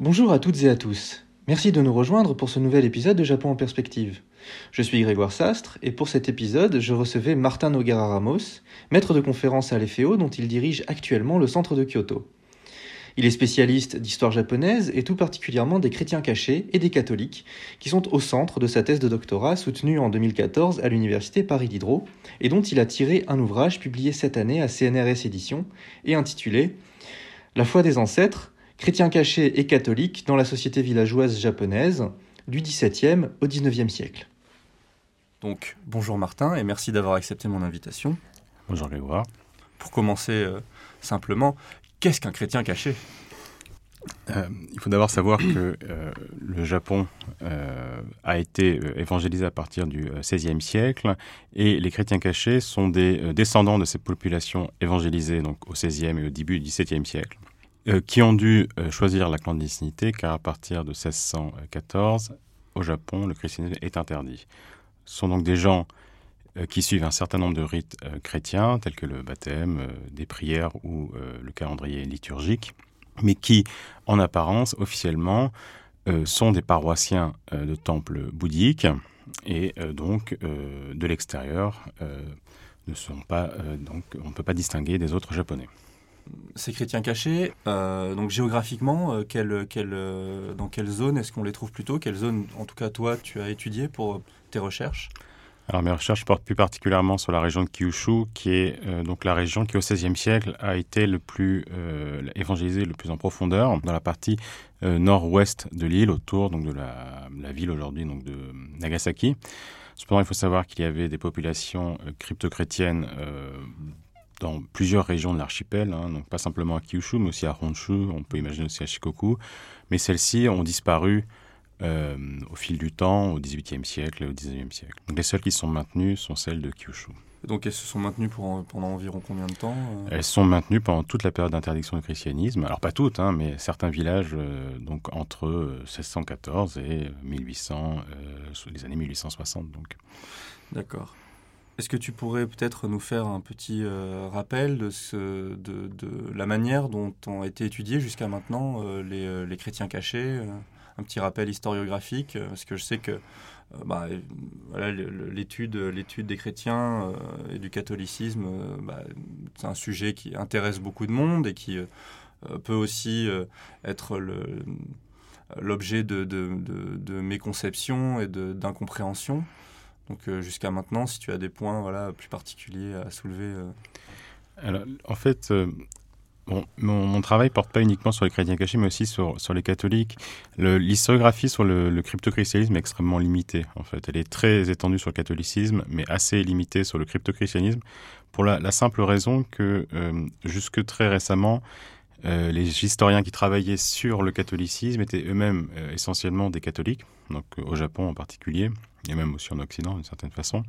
Bonjour à toutes et à tous. Merci de nous rejoindre pour ce nouvel épisode de Japon en perspective. Je suis Grégoire Sastre et pour cet épisode, je recevais Martin Nogara Ramos, maître de conférence à l'EFEO dont il dirige actuellement le centre de Kyoto. Il est spécialiste d'histoire japonaise et tout particulièrement des chrétiens cachés et des catholiques, qui sont au centre de sa thèse de doctorat soutenue en 2014 à l'université Paris Diderot, et dont il a tiré un ouvrage publié cette année à CNRS Éditions et intitulé La foi des ancêtres, chrétiens cachés et catholiques dans la société villageoise japonaise du XVIIe au XIXe siècle. Donc bonjour Martin et merci d'avoir accepté mon invitation. Bonjour Grégoire. Pour commencer euh, simplement, Qu'est-ce qu'un chrétien caché? Euh, il faut d'abord savoir que euh, le Japon euh, a été évangélisé à partir du XVIe siècle et les chrétiens cachés sont des descendants de ces populations évangélisées donc au XVIe et au début du XVIIe siècle qui ont dû choisir la clandestinité car à partir de 1614 au Japon le christianisme est interdit. Ce sont donc des gens euh, qui suivent un certain nombre de rites euh, chrétiens, tels que le baptême, euh, des prières ou le calendrier liturgique, mais qui, en apparence, officiellement, sont des paroissiens de temples bouddhiques et donc de l'extérieur ne sont pas donc on ne peut pas distinguer des autres japonais. Ces chrétiens cachés, donc géographiquement, quelle, quelle, dans quelle zone est-ce qu'on les trouve plutôt? Quelle zone, en tout cas, toi, tu as étudié pour tes recherches? Alors mes recherches portent plus particulièrement sur la région de Kyushu, qui est euh, donc la région qui au XVIe siècle a été le plus euh, évangélisée le plus en profondeur dans la partie euh, nord-ouest de l'île, autour donc de la, la ville aujourd'hui donc de Nagasaki. Cependant, il faut savoir qu'il y avait des populations crypto-chrétiennes dans plusieurs régions de l'archipel, hein, donc pas simplement à Kyushu, mais aussi à Honshu, on peut imaginer aussi à Shikoku. Mais celles-ci ont disparu euh, au fil du temps, au XVIIIe siècle et au XIXe siècle. Donc les seules qui sont maintenues sont celles de Kyushu. Donc elles se sont maintenues pour, pendant environ combien de temps euh? Elles sont maintenues pendant toute la période d'interdiction du christianisme. Alors pas toutes, hein, mais certains villages, euh, donc entre 1614 et 1800, les années 1860. Donc. D'accord. Est-ce que tu pourrais peut-être nous faire un petit rappel de, la manière dont ont été étudiés jusqu'à maintenant les, les, chrétiens cachés un petit rappel historiographique, euh, parce que je sais que euh, bah, l'étude, des chrétiens euh, et du catholicisme, bah, c'est un sujet qui intéresse beaucoup de monde et qui peut aussi être l'objet de, de, méconceptions et d'incompréhension. Donc jusqu'à maintenant, si tu as des points voilà, plus particuliers à soulever. Alors, en fait, Bon, mon, mon, travail porte pas uniquement sur les chrétiens cachés, mais aussi sur, sur les catholiques. L'historiographie sur le, le cryptochristianisme est extrêmement limitée, en fait. Elle est très étendue sur le catholicisme, mais assez limitée sur le cryptochristianisme, pour la, simple raison que, euh, jusque très récemment, euh, les historiens qui travaillaient sur le catholicisme étaient eux-mêmes euh, essentiellement des catholiques, donc au Japon en particulier, et même aussi en Occident d'une certaine façon.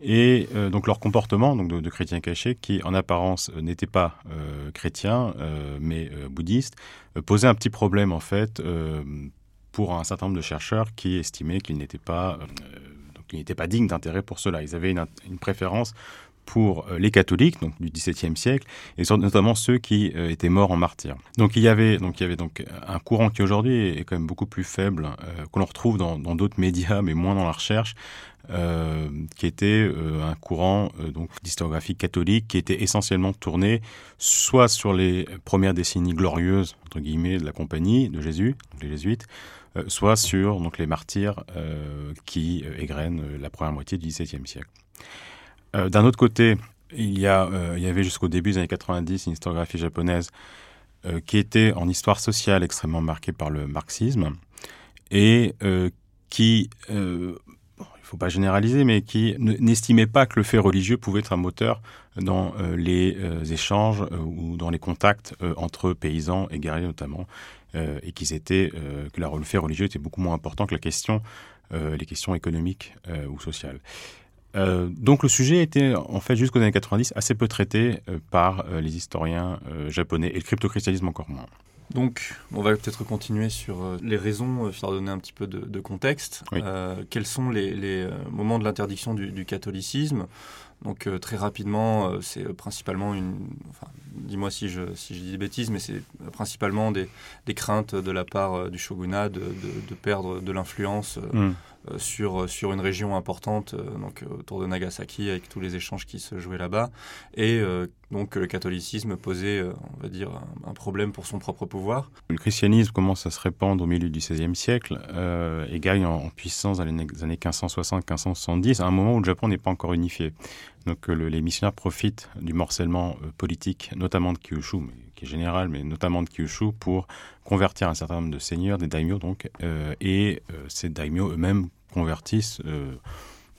Et euh, donc leur comportement donc de, de, chrétiens cachés, qui en apparence euh, n'étaient pas euh, chrétiens, euh, mais euh, bouddhistes, posait un petit problème en fait pour un certain nombre de chercheurs qui estimaient qu'ils n'étaient pas, pas dignes d'intérêt pour cela. Ils avaient une préférence pour les catholiques donc du XVIIe siècle et notamment ceux qui étaient morts en martyr. Donc il y avait donc il y avait donc un courant qui aujourd'hui est quand même beaucoup plus faible euh, qu'on retrouve dans d'autres médias mais moins dans la recherche euh, qui était euh, un courant euh, donc d'historiographie catholique qui était essentiellement tourné soit sur les premières décennies glorieuses entre guillemets de la compagnie de Jésus, les jésuites, euh, soit sur donc les martyrs euh, qui égrènent la première moitié du XVIIe siècle. Euh, D'un autre côté, il euh, il y avait jusqu'au début des années 90 une historiographie japonaise euh, qui était en histoire sociale extrêmement marquée par le marxisme et qui euh, faut pas généraliser, mais qui n'estimait pas que le fait religieux pouvait être un moteur dans les échanges ou dans les contacts entre paysans et guerriers notamment, et qu'ils étaient que le fait religieux était beaucoup moins important que les questions économiques ou sociales. Euh, donc le sujet était en fait jusqu'aux années 90 assez peu traité euh, par euh, les historiens japonais et le cryptochristianisme encore moins. Donc, on va peut-être continuer sur les raisons, euh, leur donner un petit peu de, de contexte. Oui. Quels sont les, les moments de l'interdiction du, du, catholicisme? Donc très rapidement, c'est principalement une... Enfin, dis-moi si je, si je dis des bêtises, mais c'est principalement des, des, craintes de la part du shogunat de, de, perdre de l'influence. Mm. Euh, sur, euh, sur une région importante, euh, donc autour de Nagasaki, avec tous les échanges qui se jouaient là-bas. Et donc le catholicisme posait, on va dire, un, problème pour son propre pouvoir. Le christianisme commence à se répandre au milieu du XVIe siècle et gagne en, puissance dans les années 1560-1570, à un moment où le Japon n'est pas encore unifié. Donc les missionnaires profitent du morcellement politique, notamment de Kyushu, mais, qui est général, mais notamment de Kyushu, pour convertir un certain nombre de seigneurs, des daimyo donc, et ces daimyo eux-mêmes convertissent euh,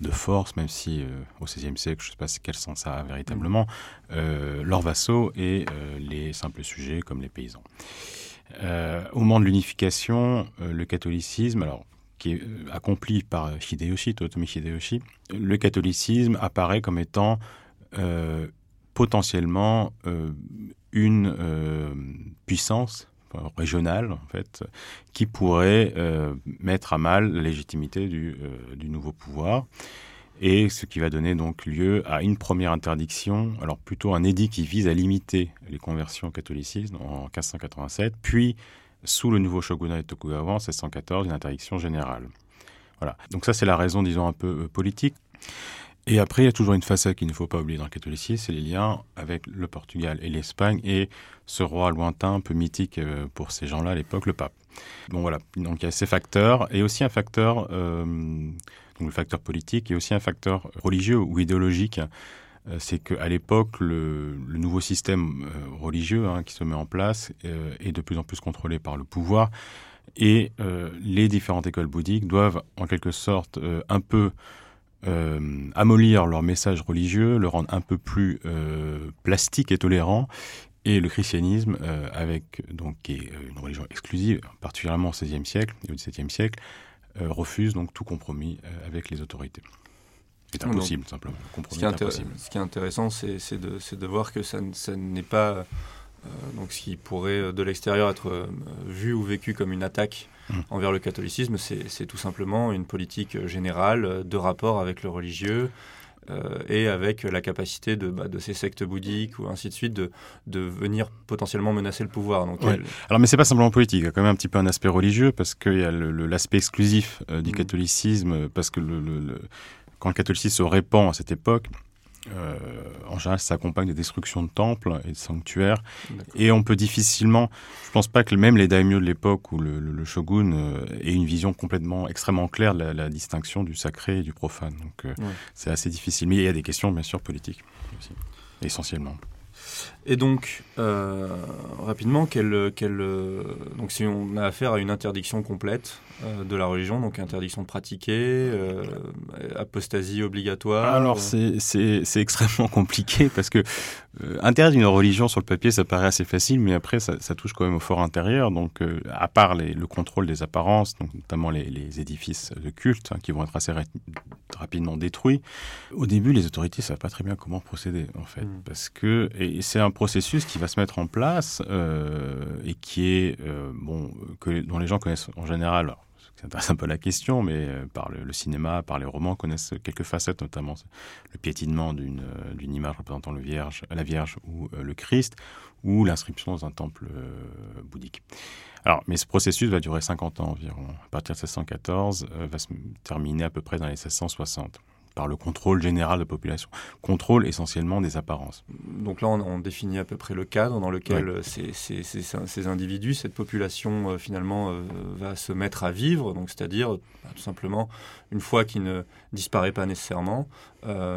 de force, même si euh, au XVIe siècle, je ne sais pas quel sens ça a véritablement, euh, leurs vassaux et les simples sujets comme les paysans. au moment de l'unification, le catholicisme, alors qui est accompli par Hideyoshi, Totomi Hideyoshi, le catholicisme apparaît comme étant potentiellement une puissance régionale, en fait, qui pourrait euh, mettre à mal la légitimité du, euh, du, nouveau pouvoir. Et ce qui va donner donc lieu à une première interdiction, alors plutôt un édit qui vise à limiter les conversions au catholicisme en 1587, puis sous le nouveau shogunat de Tokugawa en 1614, une interdiction générale. Voilà. Donc ça, c'est la raison, disons, un peu euh, politique. Et après, il y a toujours une facette qu'il ne faut pas oublier dans le catholicisme, c'est les liens avec le Portugal et l'Espagne et ce roi lointain, un peu mythique euh, pour ces gens-là à l'époque, le pape. Bon voilà, donc il y a ces facteurs et aussi un facteur, euh, donc le facteur politique et aussi un facteur religieux ou idéologique. Euh, c'est qu'à l'époque, le, nouveau système religieux hein, qui se met en place est de plus en plus contrôlé par le pouvoir et les différentes écoles bouddhiques doivent en quelque sorte un peu euh, amollir leur message religieux, le rendre un peu plus euh, plastique et tolérant. Et le christianisme, euh, avec donc qui est une religion exclusive, particulièrement au XVIe siècle et au XVIIe siècle, refuse donc tout compromis avec les autorités. C'est impossible, simplement. Ce qui, ce qui, est intéressant, c'est de, de, voir que ça, ça n'est pas donc ce qui pourrait de l'extérieur être vu ou vécu comme une attaque Mmh. envers le catholicisme, c'est tout simplement une politique générale de rapport avec le religieux. Euh, et avec la capacité de, bah, de, ces sectes bouddhiques ou ainsi de suite de, de venir potentiellement menacer le pouvoir. Donc, Alors, mais c'est pas simplement politique, il y a quand même un petit peu un aspect religieux parce qu'il y a l'aspect exclusif euh, du mmh. catholicisme, parce que le, le, quand le catholicisme se répand à cette époque, euh, en général, ça accompagne de destructions de temples et de sanctuaires. Et on peut difficilement, je pense pas que même les daimyo de l'époque ou le, shogun euh, aient une vision complètement, extrêmement claire de la, distinction du sacré et du profane. Donc euh, c'est assez difficile. Mais il y a des questions, bien sûr, politiques aussi, essentiellement. Et donc, rapidement, quelle, quelle, donc si on a affaire à une interdiction complète, euh, de la religion, donc interdiction de pratiquer, euh, apostasie obligatoire Alors c'est extrêmement compliqué parce que euh, interdire une religion sur le papier, ça paraît assez facile, mais après ça, touche quand même au fort intérieur. Donc à part le contrôle des apparences, donc notamment les, édifices de culte hein, qui vont être assez rapidement détruits, au début les autorités ne savent pas très bien comment procéder en fait, hmm. parce que et c'est un processus qui va se mettre en place et qui est bon que dont les gens connaissent en général c'est un peu la question, mais euh, par le, cinéma, par les romans, connaissent quelques facettes, notamment le piétinement d'une euh, image représentant le vierge, la Vierge ou euh, le Christ, ou l'inscription dans un temple bouddhique. Alors, mais ce processus va durer 50 ans environ. À partir de 1614, va se terminer à peu près dans les 1660 par le contrôle général de la population. Contrôle essentiellement des apparences. Donc là, on, définit à peu près le cadre dans lequel euh, ces, individus, cette population, euh, finalement, euh, va se mettre à vivre. Donc, c'est-à-dire, bah, tout simplement, une fois qu'il ne disparaît pas nécessairement,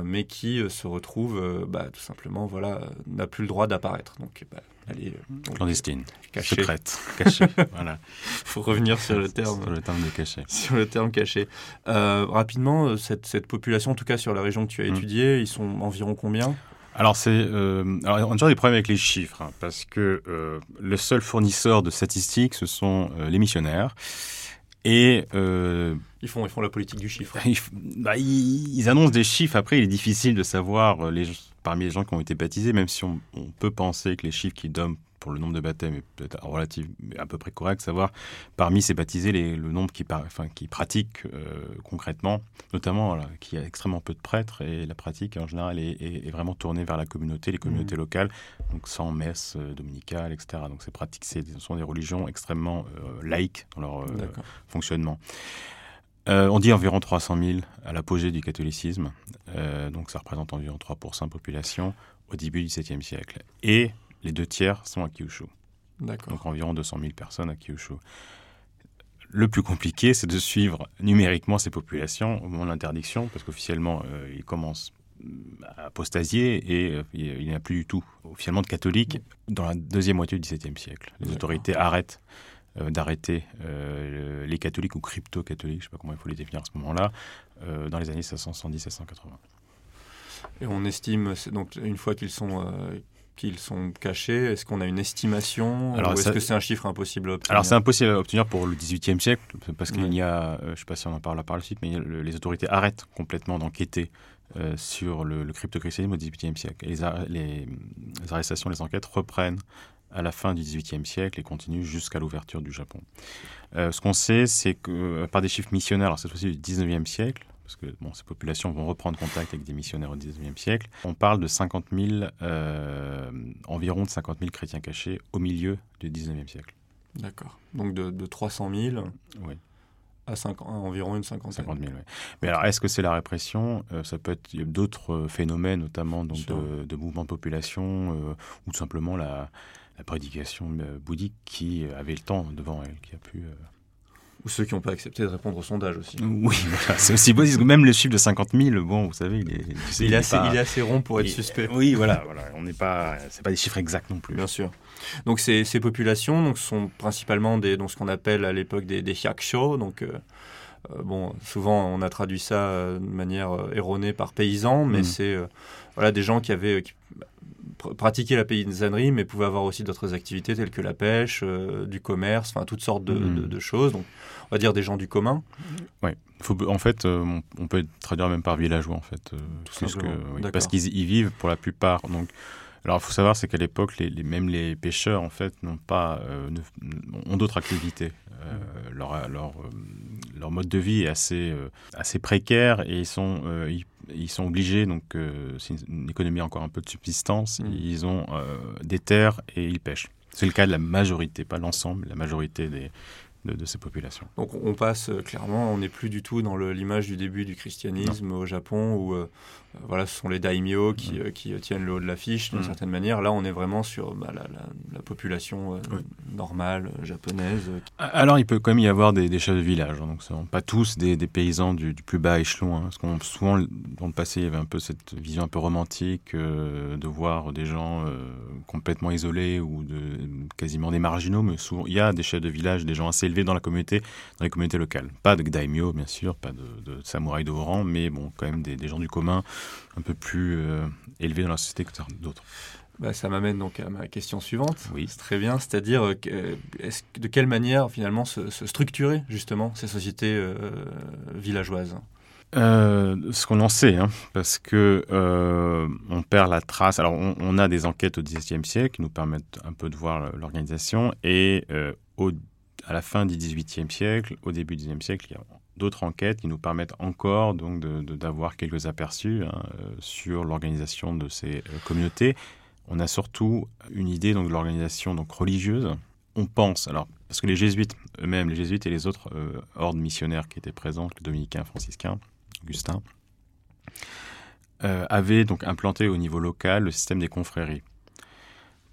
mais qui se retrouve, bah, tout simplement, voilà, n'a plus le droit d'apparaître. Donc, bah, elle est clandestine, cachée. secrète, cachée. voilà. Faut revenir sur le terme. Sur le terme de caché. Sur le terme caché. Euh, rapidement, euh, cette, cette, population, en tout cas sur la région que tu as mm. étudiée, ils sont environ combien? Alors, c'est, euh, alors, on a toujours des problèmes avec les chiffres, hein, parce que euh, le seul fournisseur de statistiques, ce sont les missionnaires. Et ils font, ils font la politique du chiffre. bah, ils, annoncent des chiffres. Après, il est difficile de savoir les, parmi les gens qui ont été baptisés, même si on, peut penser que les chiffres qui donnent pour le nombre de baptêmes est peut-être relatif, mais à peu près correct, savoir parmi ces baptisés les, le nombre qui, enfin, qui pratiquent concrètement, notamment qui a extrêmement peu de prêtres et la pratique en général est, vraiment tournée vers la communauté, les communautés mmh. locales, donc sans messe dominicale, etc. Donc ces pratiques, ce sont des religions extrêmement laïques dans leur fonctionnement. Euh, on dit environ 300 000 à l'apogée du catholicisme, euh, donc ça représente environ 3% de population au début du XVIIe siècle. Et les deux tiers sont à Kyushu. Donc environ 200 000 personnes à Kyushu. Le plus compliqué, c'est de suivre numériquement ces populations au moment de l'interdiction, parce qu'officiellement, euh, ils commencent à apostasier et il n'y a plus du tout officiellement de catholiques dans la deuxième moitié du XVIIe siècle. Les autorités arrêtent euh, d'arrêter euh, les catholiques ou crypto-catholiques, je ne sais pas comment il faut les définir à ce moment-là, euh, dans les années 1670 180 Et on estime, donc une fois qu'ils sont qu'ils sont cachés Est-ce qu'on a une estimation Alors, ou est-ce que c'est un chiffre impossible à obtenir? Alors c'est impossible à obtenir pour le XVIIIe siècle, parce qu'il y a, je ne sais pas si on en parlera par la suite, mais les autorités arrêtent complètement d'enquêter sur le, le crypto-christianisme au XVIIIe siècle. Et les, les, arrestations, les enquêtes reprennent à la fin du XVIIIe siècle et continue jusqu'à l'ouverture du Japon. Euh, ce qu'on sait, c'est que euh, par des chiffres missionnaires, alors cette fois-ci du XIXe siècle, parce que bon, ces populations vont reprendre contact avec des missionnaires au XIXe siècle, on parle de 50 000, euh, environ de 50 000 chrétiens cachés au milieu du XIXe siècle. D'accord. Donc de, de 300 000 oui. à, 5, environ une cinquantaine. 50 000, oui. Mais alors, est-ce que c'est la répression? Ça peut être d'autres phénomènes, notamment donc, de, de, mouvements de population ou tout simplement la, la prédication euh, bouddhique qui euh, avait le temps devant elle, qui a pu... Euh, Ou ceux qui n'ont pas accepté de répondre au sondage aussi. Oui, c'est aussi beau. Même le chiffre de 50 000, bon, vous savez, il est, il, est, assez, il est, assez, rond pour être suspect. Oui, voilà, voilà. on n'est pas, c'est pas des chiffres exacts non plus. Bien sûr. Donc ces, ces populations donc, sont principalement des, donc, ce qu'on appelle à l'époque des, des donc bon, souvent on a traduit ça de manière erronée par paysans, mais mm. c'est voilà des gens qui avaient pratiquer la paysannerie, mais pouvait avoir aussi d'autres activités telles que la pêche, euh, du commerce, enfin toutes sortes mm. de, choses. Donc, on va dire des gens du commun. Oui. en fait, euh, on peut traduire même par villageois, en fait. Euh, parce qu'ils vivent pour la plupart. Donc, alors, il faut savoir, c'est qu'à l'époque, les, même les pêcheurs, en fait, n'ont pas, ont d'autres activités. Leur, leur, leur, mode de vie est assez, assez précaire et ils sont, ils sont obligés, donc euh, c'est une, économie encore un peu de subsistance, mm. ils ont euh, des terres et ils pêchent. C'est le cas de la majorité, pas l'ensemble, la majorité des, de, ces populations. Donc on passe euh, clairement, on n'est plus du tout dans l'image du début du christianisme au Japon où euh, voilà, ce sont les daimyo qui, mm. qui tiennent le haut de l'affiche d'une certaine manière. Là, on est vraiment sur bah, la, population normale japonaise. Alors il peut quand même y avoir des, chefs de village, hein, donc sont pas tous des, paysans du, plus bas échelon. Hein, parce qu'on souvent dans le passé il y avait un peu cette vision un peu romantique de voir des gens complètement isolés ou de, quasiment des marginaux, mais souvent il y a des chefs de village, des gens assez dans la communauté, dans les communautés locales. Pas de daimyo, bien sûr, pas de, de samouraïs de haut rang, mais bon, quand même des, gens du commun un peu plus euh, élevés dans la société que d'autres. Bah, ça m'amène donc à ma question suivante. Oui. C'est très bien, c'est-à-dire euh, euh, de quelle manière finalement se, structurer justement ces sociétés villageoises? Ce qu'on en sait, hein, parce que on perd la trace. Alors, on, a des enquêtes au XVIIe siècle qui nous permettent un peu de voir l'organisation, et au à la fin du XVIIIe siècle, au début du XIXe siècle, il y a d'autres enquêtes qui nous permettent encore donc d'avoir quelques aperçus hein, euh, sur l'organisation de ces euh, communautés. On a surtout une idée donc de l'organisation donc religieuse. On pense alors parce que les jésuites eux-mêmes, les jésuites et les autres euh, ordres missionnaires qui étaient présents, les dominicains, franciscains, Augustin, avaient donc implanté au niveau local le système des confréries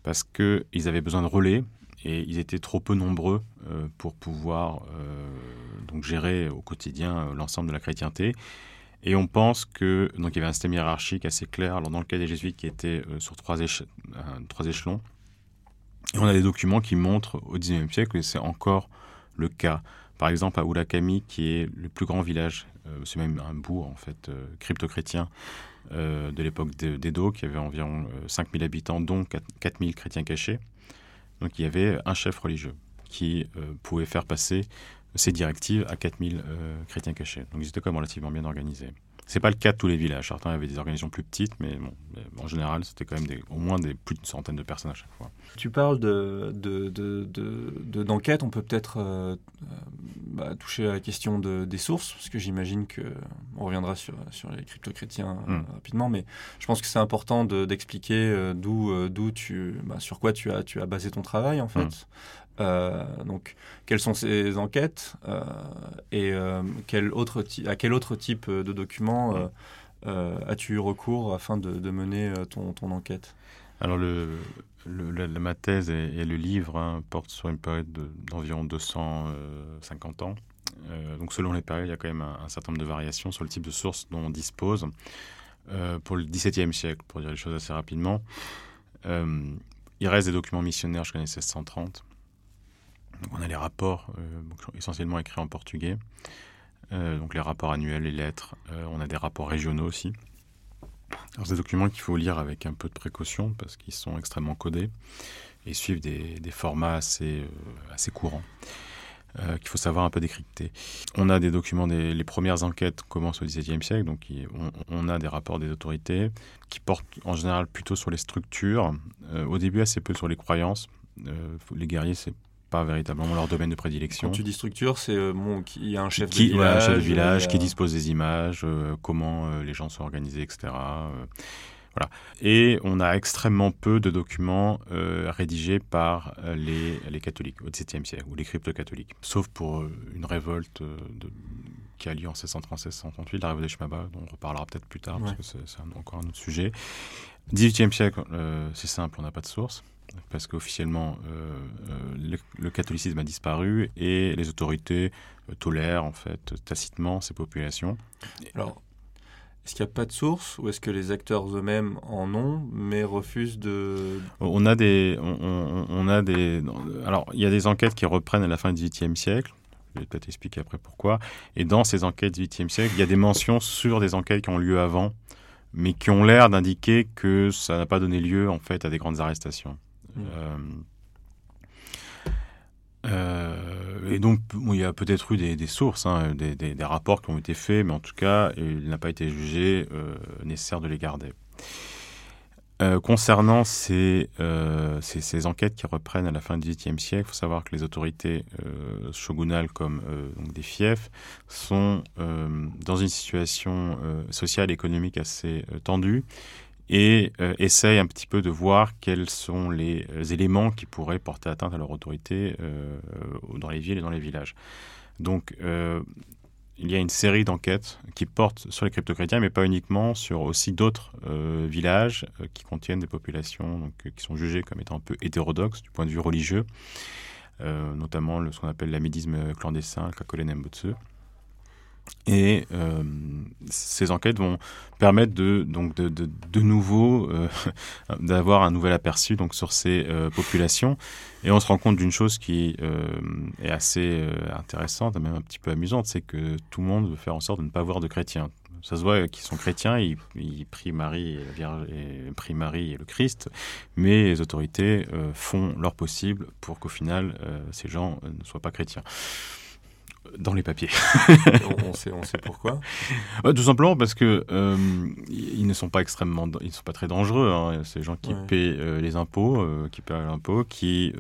parce qu'ils avaient besoin de relais et ils étaient trop peu nombreux euh, pour pouvoir euh, donc gérer au quotidien euh, l'ensemble de la chrétienté. Et on pense que donc il y avait un système hiérarchique assez clair. Alors dans le cas des jésuites qui étaient sur trois, échelons, et on a des documents qui montrent au XIXe siècle que c'est encore le cas. Par exemple à Urakami, qui est le plus grand village, c'est même un bourg en fait crypto-chrétien de l'époque d'Edo, qui avait environ 5000 habitants, dont 4000 chrétiens cachés. Donc il y avait un chef religieux qui euh, pouvait faire passer ces directives à 4000 chrétiens cachés. Donc ils étaient quand même relativement bien organisés. C'est pas le cas de tous les villages. Certains avaient des organisations plus petites, mais bon, en général, c'était quand même des, au moins des, plus d'une centaine de personnes à chaque fois. Tu parles de, de, de, d'enquête. On peut peut-être euh, euh, bah, toucher à la question des sources, parce que j'imagine que on reviendra sur, sur les crypto-chrétiens euh, hmm. rapidement, mais je pense que c'est important d'expliquer d'où, d'où tu, bah, sur quoi tu as, tu as basé ton travail en fait. Euh, donc, quelles sont ces enquêtes euh, et euh, à quel autre type de documents as-tu eu recours afin de, mener ton, enquête? Alors, ma thèse et, le livre hein, portent sur une période d'environ 250 ans. donc, selon les périodes, il y a quand même un, certain nombre de variations sur le type de sources dont on dispose. pour le XVIIe siècle, pour dire les choses assez rapidement, il reste des documents missionnaires jusqu'en 1630 on a les rapports euh, essentiellement écrits en portugais, euh, donc les rapports annuels, les lettres. Euh, on a des rapports régionaux aussi. Alors, des documents qu'il faut lire avec un peu de précaution parce qu'ils sont extrêmement codés et suivent des, formats assez, courants. qu'il faut savoir un peu décrypter. On a des documents, des, les premières enquêtes commencent au XVIIe siècle, donc on, on, a des rapports des autorités qui portent en général plutôt sur les structures, au début assez peu sur les croyances. les guerriers, c'est pas véritablement leur domaine de prédilection. Quand tu dis structure, c'est euh, bon, il y a un chef qui, de village, un chef de village qui dispose des images, euh, comment euh, les gens sont organisés, etc. voilà. Et on a extrêmement peu de documents rédigés par les, les, catholiques au XVIIe siècle ou les crypto-catholiques, sauf pour une révolte de, qui a lieu en 1636-1638, la révolte des Shmaba, dont on reparlera peut-être plus tard parce que c'est encore un autre sujet. 18e siècle, c'est simple, on n'a pas de source parce qu'officiellement, euh, euh, le, catholicisme a disparu et les autorités euh, tolèrent en fait tacitement ces populations. Alors, est-ce qu'il n'y a pas de source ou est-ce que les acteurs eux-mêmes en ont mais refusent de... On a des... On, a des alors, il y a des enquêtes qui reprennent à la fin du XVIIIe siècle. Je vais peut-être expliquer après pourquoi. Et dans ces enquêtes du XVIIIe siècle, il y a des mentions sur des enquêtes qui ont lieu avant, mais qui ont l'air d'indiquer que ça n'a pas donné lieu en fait à des grandes arrestations. Euh, euh, et donc, il y a peut-être eu des, sources, hein, des, rapports qui ont été faits, mais en tout cas, il n'a pas été jugé euh, nécessaire de les garder. Concernant ces, ces, enquêtes qui reprennent à la fin du XVIIIe siècle, il faut savoir que les autorités shogunales comme donc des fiefs sont dans une situation sociale et économique assez tendue et euh, essayent un petit peu de voir quels sont les euh, éléments qui pourraient porter atteinte à leur autorité euh, dans les villes et dans les villages. Donc, il y a une série d'enquêtes qui portent sur les crypto-chrétiens, mais pas uniquement, sur aussi d'autres villages qui contiennent des populations donc, qui sont jugées comme étant un peu hétérodoxes du point de vue religieux, notamment ce qu'on appelle l'amédisme clandestin, le Kakole Mbutsu. Et euh, ces enquêtes vont permettre de, donc de, de, nouveau euh, d'avoir un nouvel aperçu donc sur ces euh, populations. Et on se rend compte d'une chose qui est assez intéressante, même un petit peu amusante, c'est que tout le monde veut faire en sorte de ne pas voir de chrétiens. Ça se voit qu'ils sont chrétiens, ils, prient Marie Vierge, prient Marie et le Christ, mais les autorités font leur possible pour qu'au final ces gens ne soient pas chrétiens dans les papiers. on, sait, on sait pourquoi Tout simplement parce que euh, ils ne sont pas extrêmement, ils ne sont pas très dangereux. Hein. Ces gens qui paient euh, les impôts, euh, qui paient l'impôt, qui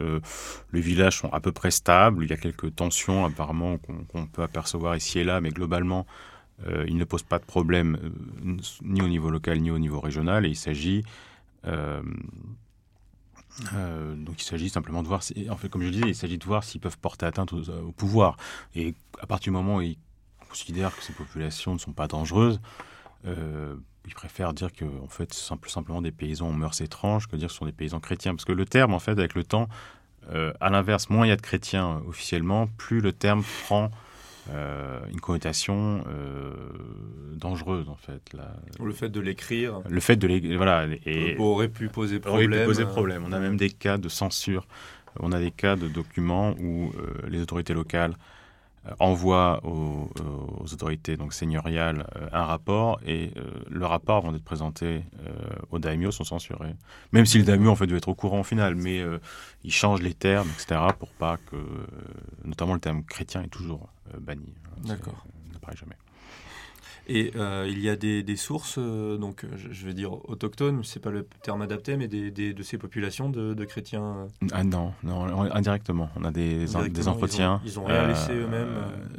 les villages sont à peu près stables. Il y a quelques tensions apparemment qu'on peut apercevoir ici et là, mais globalement, ils ne posent pas de problème ni au niveau local ni au niveau régional. Et il s'agit euh, donc il s'agit simplement de voir, si, en fait, comme je disais, il s'agit de voir s'ils peuvent porter atteinte au, pouvoir. Et à partir du moment où ils considèrent que ces populations ne sont pas dangereuses, euh, ils préfèrent dire que en fait, simplement des paysans aux mœurs étranges que dire que ce sont des paysans chrétiens. Parce que le terme, en fait, avec le temps, euh, à l'inverse, moins il y a de chrétiens officiellement, plus le terme prend euh, une connotation euh, dangereuse en fait. Le fait de l'écrire. Le fait de l'écrire, voilà. Et, aurait pu poser problème. Aurait pu poser problème. On a même des cas de censure. On a des cas de documents où euh, les autorités locales envoie aux, autorités donc seigneuriales un rapport et le rapport avant d'être présenté aux daimyo sont censurés. Même si le daimyo en fait devait être au courant au final, mais il change les termes, etc. pour pas que, notamment le terme chrétien est toujours banni. D'accord. n'apparaît jamais. Et euh, il y a des, sources, euh, donc je, vais dire autochtones, c'est pas le terme adapté, mais des, de ces populations de, chrétiens. Euh ah non, non, indirectement. On a des, des entretiens. Ils ont, rien laissé eux-mêmes.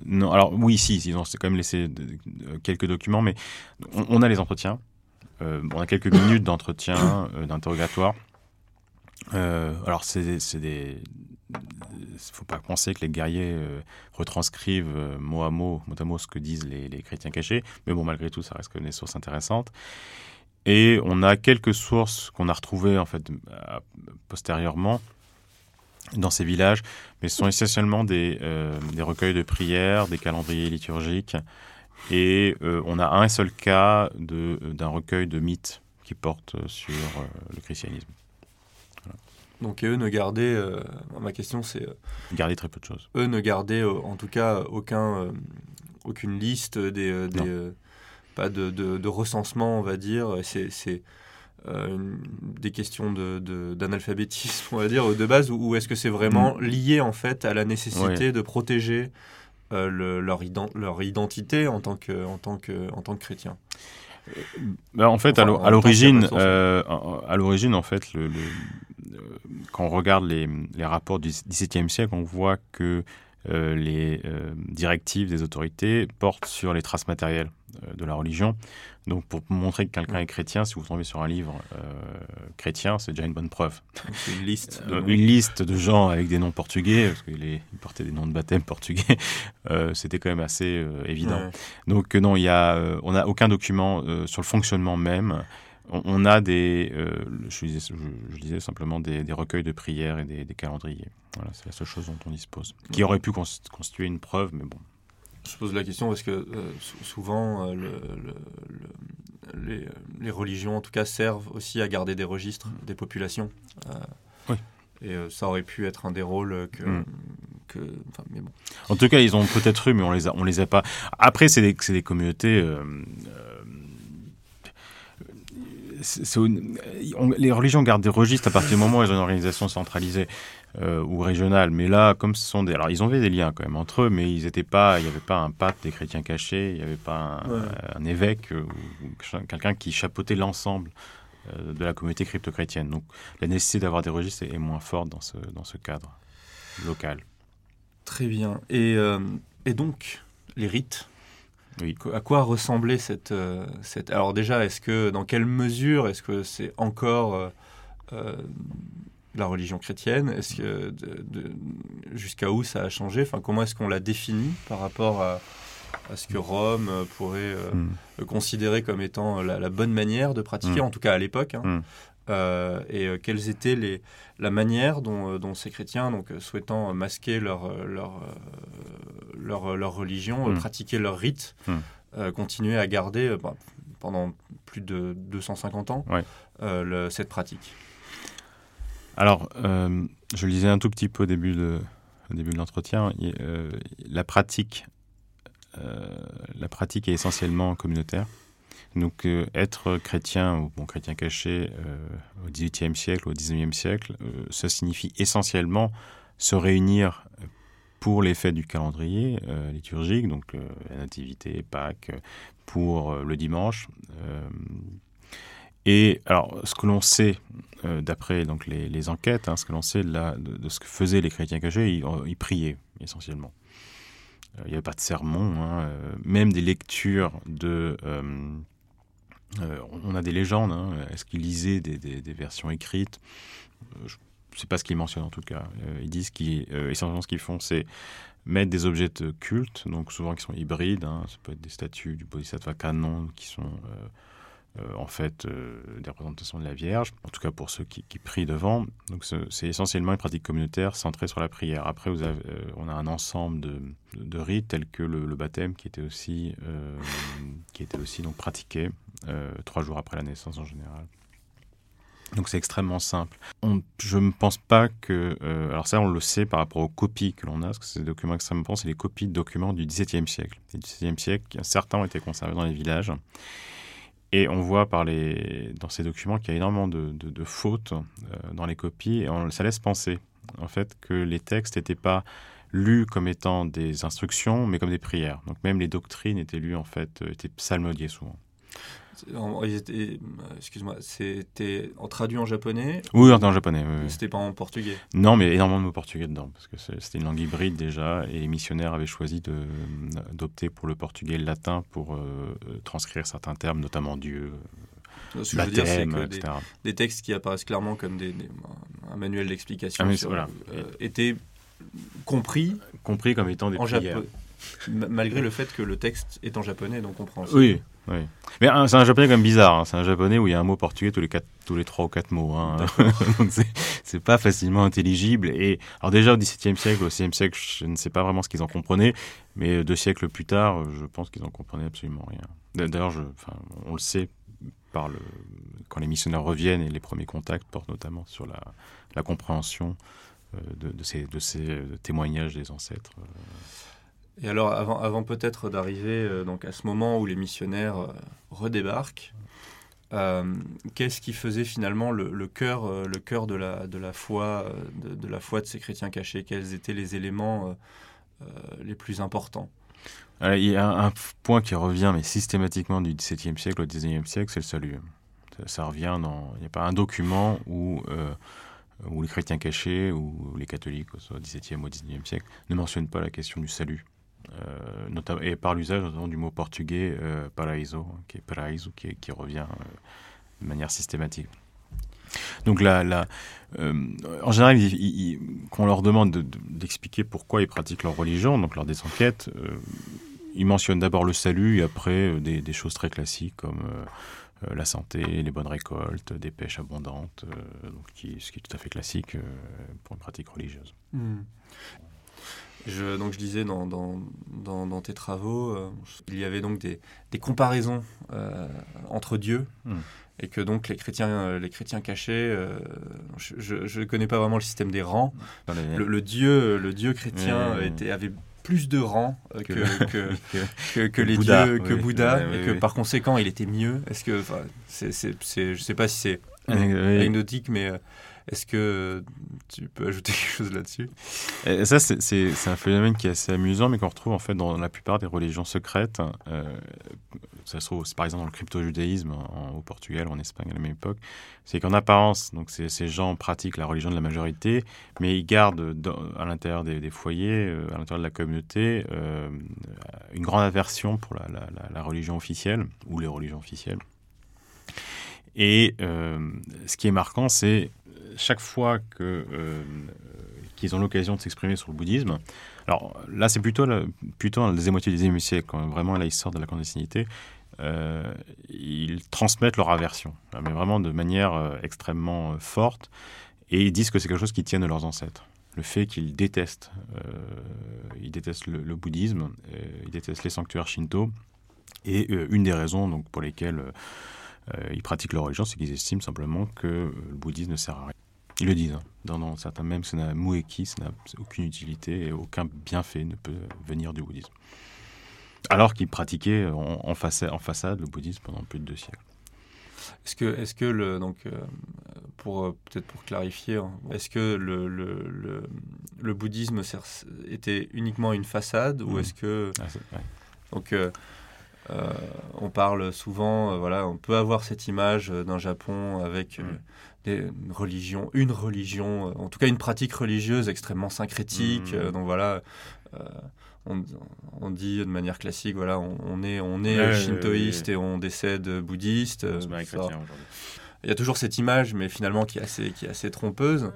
non, alors oui, si, ils ont quand même laissé quelques documents, mais on, a les entretiens. on a quelques minutes d'entretien, d'interrogatoire. alors c'est des, faut pas penser que les guerriers euh, retranscrivent euh, mot à mot, mot à mot, ce que disent les, chrétiens cachés, mais bon, malgré tout, ça reste même des sources intéressantes. Et on a quelques sources qu'on a retrouvées en fait postérieurement dans ces villages, mais ce sont essentiellement des, euh, des recueils de prières, des calendriers liturgiques, et on a un seul cas d'un recueil de mythes qui porte sur le christianisme. Donc eux ne gardaient, euh, ma question c'est... Euh, garder très peu de choses. Eux ne gardaient euh, en tout cas aucun, aucune liste, des, pas de, de, recensement on va dire. C'est des questions d'analphabétisme on va dire de base ou, est-ce que c'est vraiment mm. lié en fait à la nécessité de protéger leur, leur identité en tant que, en tant que, en tant que chrétien? Ben, en fait, à l'origine, à l'origine, en fait, le, quand on regarde les, rapports du XVIIe siècle, on voit que euh, les euh, directives des autorités portent sur les traces matérielles euh, de la religion. Donc, pour montrer que quelqu'un est chrétien, si vous tombez sur un livre chrétien, c'est déjà une bonne preuve. Une liste, de une liste de gens avec des noms portugais, parce qu'ils portaient des noms de baptême portugais. C'était quand même assez évident. Donc, non, il y a, on n'a aucun document sur le fonctionnement même on, a des, euh, je, disais, simplement des, recueils de prières et des, calendriers. Voilà, c'est la seule chose dont on dispose. Qui aurait pu constituer une preuve, mais bon. Je pose la question parce que euh, souvent, euh, les, religions, en tout cas, servent aussi à garder des registres des populations. oui. Et ça aurait pu être un des rôles que. Mm. mais bon. En tout cas, ils ont peut-être eu, mais on les a, on les a pas. Après, c'est des, des, communautés les religions gardent des registres à partir du moment où elles ont une organisation centralisée euh, ou régionale. Mais là, comme ce sont des, alors ils ont des liens quand même entre eux, mais ils étaient pas, il n'y avait pas un pape des chrétiens cachés, il n'y avait pas un, évêque euh, ou, quelqu'un qui chapeautait l'ensemble euh, de la communauté crypto-chrétienne. Donc la nécessité d'avoir des registres est, moins forte dans ce dans ce cadre local. Très bien. Et, et donc les rites à quoi ressemblait cette, euh, cette... Alors déjà, est-ce que dans quelle mesure est-ce que c'est encore euh, euh, la religion chrétienne? Est-ce que jusqu'à où ça a changé? Enfin, comment est-ce qu'on l'a défini par rapport à, ce que Rome pourrait hmm. considérer comme étant la, bonne manière de pratiquer, hmm. en tout cas à l'époque hein. hmm. Euh, et euh, quelles étaient les, la manière dont, euh, dont, ces chrétiens, donc, souhaitant masquer leur, leur, leur, leur religion, hmm. pratiquer leur rite, hmm. continuaient à garder bah, pendant plus de 250 ans cette pratique Alors, je le disais un tout petit peu au début de, au début de l'entretien, la pratique la pratique est essentiellement communautaire. Donc euh, être chrétien ou bon chrétien caché euh, au XVIIIe siècle ou au XIXe siècle, euh, ça signifie essentiellement se réunir pour les fêtes du calendrier liturgique, donc la nativité, Pâques, pour le dimanche. et alors, ce que l'on sait, d'après donc les, enquêtes, hein, ce que l'on sait de, ce que faisaient les chrétiens cachés, ils, priaient essentiellement. Il n'y avait pas de sermon, hein, même des lectures de euh, on a des légendes. Hein. Est-ce qu'ils lisaient des, versions écrites? Euh, Je ne sais pas ce qu'ils mentionnent en tout cas. Euh, ils disent qu'essentiellement ce qu'ils font, c'est mettre des objets de culte, donc souvent qui sont hybrides. Hein. Ça peut être des statues du Bodhisattva canon qui sont en fait des représentations de la Vierge, en tout cas pour ceux qui, prient devant. Donc c'est essentiellement une pratique communautaire centrée sur la prière. Après, avez, on a un ensemble de, rites tels que le, baptême qui était aussi, qui était aussi donc pratiqué euh, trois jours après la naissance en général. Donc c'est extrêmement simple. je ne pense pas que... Euh, alors ça, on le sait par rapport aux copies que l'on a, parce que ces documents extrêmement c'est les copies de documents du XVIIe siècle. Du XVIIe siècle, certains ont été conservés dans les villages. Et on voit dans ces documents qu'il y a énormément de, fautes euh, dans les copies, et on, ça laisse penser, en fait, que les textes n'étaient pas lus comme étant des instructions, mais comme des prières. Donc même les doctrines étaient lues, en fait, euh, étaient psalmodiées souvent. Excuse-moi, c'était en traduit en japonais Oui, en japonais. C'était pas en portugais? Non, mais énormément de mots portugais dedans, parce que c'était une langue hybride déjà, et les missionnaires avaient choisi d'opter pour le portugais et le latin pour euh, transcrire certains termes, notamment Dieu. Ce que baptême, veux dire, que des, textes qui apparaissent clairement comme des, un manuel d'explication ah, voilà. Euh, étaient compris, compris comme étant des en prières. malgré le fait que le texte est en japonais, donc on comprend. Oui, oui. Mais c'est un japonais comme bizarre. Hein. C'est un japonais où il y a un mot portugais tous les quatre, tous les trois ou quatre mots. Hein. Donc c'est pas facilement intelligible. Et alors déjà au XVIIe siècle, au XVIe siècle, je ne sais pas vraiment ce qu'ils en comprenaient, mais deux siècles plus tard, je pense qu'ils en comprenaient absolument rien. D'ailleurs, on le sait par le, quand les missionnaires reviennent et les premiers contacts portent notamment sur la, la compréhension euh, de, de, ces, de, ces, témoignages des ancêtres. Euh. Et alors, avant, avant peut-être d'arriver euh, donc à ce moment où les missionnaires euh, redébarquent, euh, qu'est-ce qui faisait finalement le, cœur, le cœur de la, de la foi, de, la foi de ces chrétiens cachés? Quels étaient les éléments les plus importants? Il y a un point qui revient, mais systématiquement du XVIIe siècle au XIXe siècle, c'est le salut. Ça, revient dans. Il n'y a pas un document où où les chrétiens cachés ou les catholiques, au XVIIe ou XIXe siècle, ne mentionnent pas la question du salut. Euh, notamment, et par l'usage du mot portugais euh, paraíso, qui est paraíso, qui, qui revient euh, de manière systématique. Donc en général, quand on leur demande d'expliquer pourquoi ils pratiquent leur religion, donc lors des enquêtes, ils mentionnent d'abord le salut et après des, choses très classiques comme la santé, les bonnes récoltes, des pêches abondantes, ce qui est tout à fait classique pour une pratique religieuse. Hmm. Je, donc je disais dans, dans, dans, tes travaux, euh, il y avait donc des, des comparaisons euh, entre dieux. Hmm. Et que donc les chrétiens, euh, les chrétiens cachés, je ne connais pas vraiment le système des rangs. Le, dieu, le dieu chrétien était, avait plus de rangs que, que, que, les dieux, que Bouddha, et que par conséquent il était mieux. Est-ce que, c'est, c'est, je sais pas si c'est anecdotique, mais est-ce que tu peux ajouter quelque chose là-dessus? Ça, c'est un phénomène qui est assez amusant, mais qu'on retrouve en fait dans la plupart des religions secrètes. Euh, ça se trouve, par exemple, dans le crypto-judaïsme au Portugal en Espagne à la même époque. C'est qu'en apparence, donc ces gens pratiquent la religion de la majorité, mais ils gardent à l'intérieur des, foyers, euh, à l'intérieur de la communauté, euh, une grande aversion pour la religion officielle ou les religions officielles. Et ce qui est marquant, c'est chaque fois que euh, qu'ils ont l'occasion de s'exprimer sur le bouddhisme, alors là c'est plutôt plutôt dans la deuxième moitié du XIXe siècle, quand vraiment là ils sortent de la clandestinité, euh, ils transmettent leur aversion, mais vraiment de manière euh, extrêmement forte, et ils disent que c'est quelque chose qui tient de leurs ancêtres. Le fait qu'ils détestent, ils détestent le, bouddhisme, ils détestent les sanctuaires shinto, et une des raisons donc pour lesquelles ils pratiquent leur religion, c'est qu'ils estiment simplement que le bouddhisme ne sert à rien. Ils le disent. Hein. Dans, certains même, ça n'a mueki, ça n'a aucune utilité et aucun bienfait ne peut venir du bouddhisme. Alors qu'ils pratiquaient en, façade, en, façade, le bouddhisme pendant plus de deux siècles. Est-ce que, est-ce que le, donc, euh, pour euh, peut-être pour clarifier, hein, est-ce que le, le, le, bouddhisme était uniquement une façade ou mmh. est-ce que ah, donc euh, on parle souvent, voilà, on peut avoir cette image d'un Japon avec mmh une religion, une religion, euh, en tout cas une pratique religieuse extrêmement syncrétique. Mmh. Euh, donc voilà, euh, on, dit de manière classique, voilà, on, est, on est shintoïste et on décède bouddhiste. Il y a toujours cette image, mais finalement qui est assez, qui est assez trompeuse.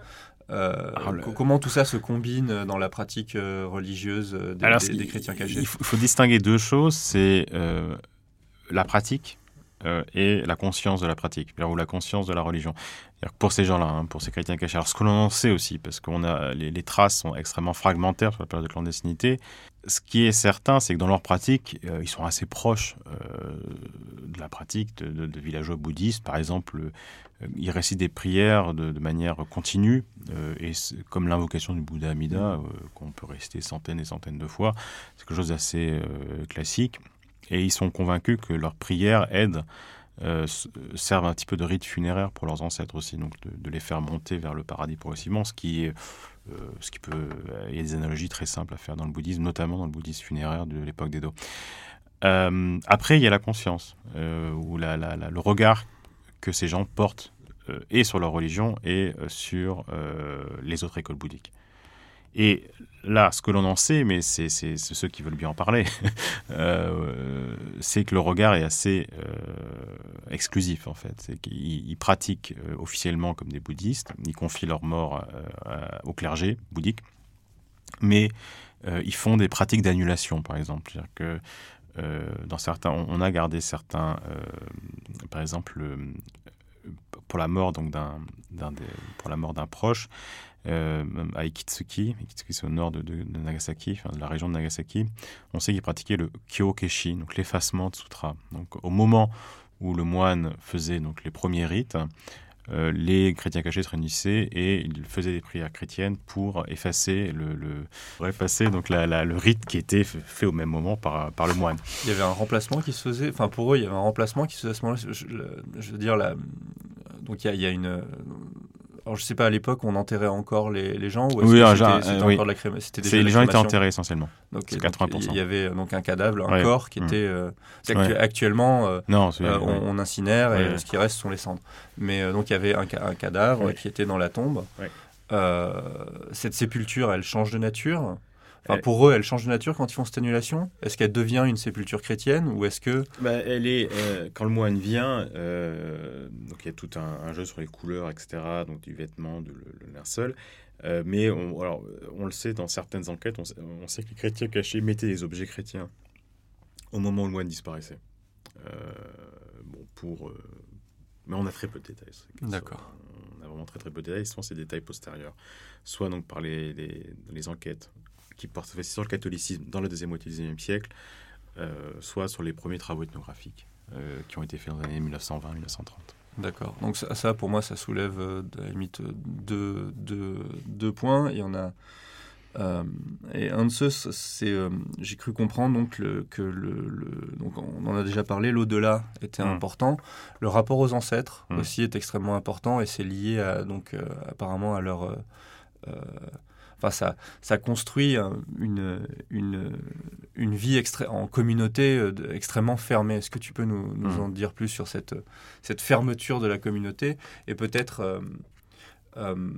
Comment tout ça se combine dans la pratique religieuse des, des, chrétiens cachés Il faut, distinguer deux choses, c'est la pratique et la conscience de la pratique, ou la conscience de la religion pour ces gens-là, hein, pour ces chrétiens cachés. Alors, ce que l'on en sait aussi, parce qu'on a les, traces sont extrêmement fragmentaires sur la période de clandestinité, ce qui est certain, c'est que dans leur pratique, euh, ils sont assez proches euh, de la pratique de, villageois bouddhistes. Par exemple, euh, ils récitent des prières de, manière continue, et comme l'invocation du Bouddha Amida, qu'on peut réciter centaines et centaines de fois, c'est quelque chose d'assez classique. Et ils sont convaincus que leurs prières aident servent un petit peu de rite funéraire pour leurs ancêtres aussi, donc de, de, les faire monter vers le paradis progressivement, ce qui est euh, ce qui peut, euh, il y a des analogies très simples à faire dans le bouddhisme, notamment dans le bouddhisme funéraire de l'époque d'Edo. Euh, après, il y a la conscience, ou le regard que ces gens portent et sur leur religion et sur les autres écoles bouddhiques. Et là, ce que l'on en sait, mais c'est ceux qui veulent bien en parler, euh, c'est que le regard est assez euh, exclusif en fait. Qu'ils pratiquent euh, officiellement comme des bouddhistes, ils confient leur mort au clergé bouddhique, mais ils font des pratiques d'annulation, par exemple. Que dans certains, on a gardé certains, par exemple, pour la mort donc d'un, pour la mort d'un proche, euh, à Ikitsuki. Ikitsuki, c'est au nord de, Nagasaki, de la région de Nagasaki. On sait qu'il pratiquait le Kyokeshi, donc l'effacement de sutra. Donc, au moment où le moine faisait donc les premiers rites, euh, les chrétiens cachés se réunissaient et ils faisaient des prières chrétiennes pour effacer le, donc le rite qui était fait au même moment par, par le moine. Il y avait un remplacement qui se faisait, enfin pour eux il y avait un remplacement qui se faisait à ce moment-là. Je, veux dire, donc il y a une alors, je sais pas, à l'époque, on enterrait encore les, les gens ou Oui, c'était oui. encore la crème Les gens étaient enterrés essentiellement. Donc, 80%. Il y avait donc un cadavre, un corps qui mmh. était. Euh, actuellement, euh, non, euh, on, incinère et ce qui reste sont les cendres. Mais donc, il y avait un, un cadavre qui était dans la tombe. cette sépulture, elle change de nature? Pour eux, elle change de nature quand ils font cette annulation? Est-ce qu'elle devient une sépulture chrétienne ou est-ce que... Bah, elle est, euh, quand le moine vient, euh, donc il y a tout un, jeu sur les couleurs, etc., donc du vêtement, de, le, linceul. Euh, mais on, alors, on le sait dans certaines enquêtes, on, sait que les chrétiens cachés mettaient des objets chrétiens au moment où le moine disparaissait. bon, pour... mais on a très peu de détails. D'accord. On a vraiment très très peu de détails, souvent c'est des détails postérieurs. Soit donc par les, les, les enquêtes qui portent sur le catholicisme dans la deuxième moitié du XIXe siècle, euh, soit sur les premiers travaux ethnographiques euh, qui ont été faits dans les années 1920-1930. D'accord. Donc ça, pour moi, ça soulève euh, de la limite deux, deux, deux points. Il y en a. et un de ceux, c'est, j'ai cru comprendre donc le, que le, donc on en a déjà parlé, l'au-delà était mmh. important. Le rapport aux ancêtres mmh. aussi est extrêmement important et c'est lié à, donc apparemment à leur ça, ça construit une, une, une vie en communauté euh, extrêmement fermée. Est-ce que tu peux nous, nous mmh. en dire plus sur cette, cette fermeture de la communauté et peut-être euh, euh,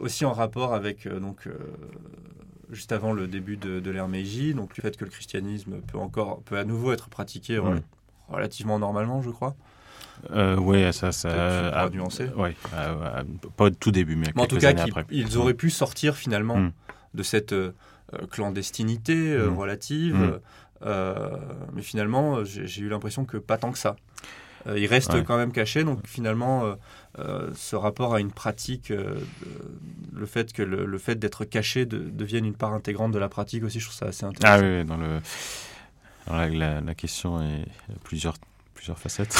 aussi en rapport avec donc juste avant le début de, de l'ère Meiji, donc le fait que le christianisme peut encore peut à nouveau être pratiqué mmh. relativement normalement, je crois? Euh, oui, ça, ça a nuancé. Oui, pas au tout début, mais, en tout cas, ils, auraient pu sortir finalement hmm. de cette euh, clandestinité euh, hmm. relative. Hmm. mais finalement, j'ai eu l'impression que pas tant que ça. il reste quand même caché, donc finalement, ce rapport à une pratique, le fait que le, fait d'être caché devienne une part intégrante de la pratique aussi, je trouve ça assez intéressant. Ah oui, dans le. la, la, question est plusieurs plusieurs facettes.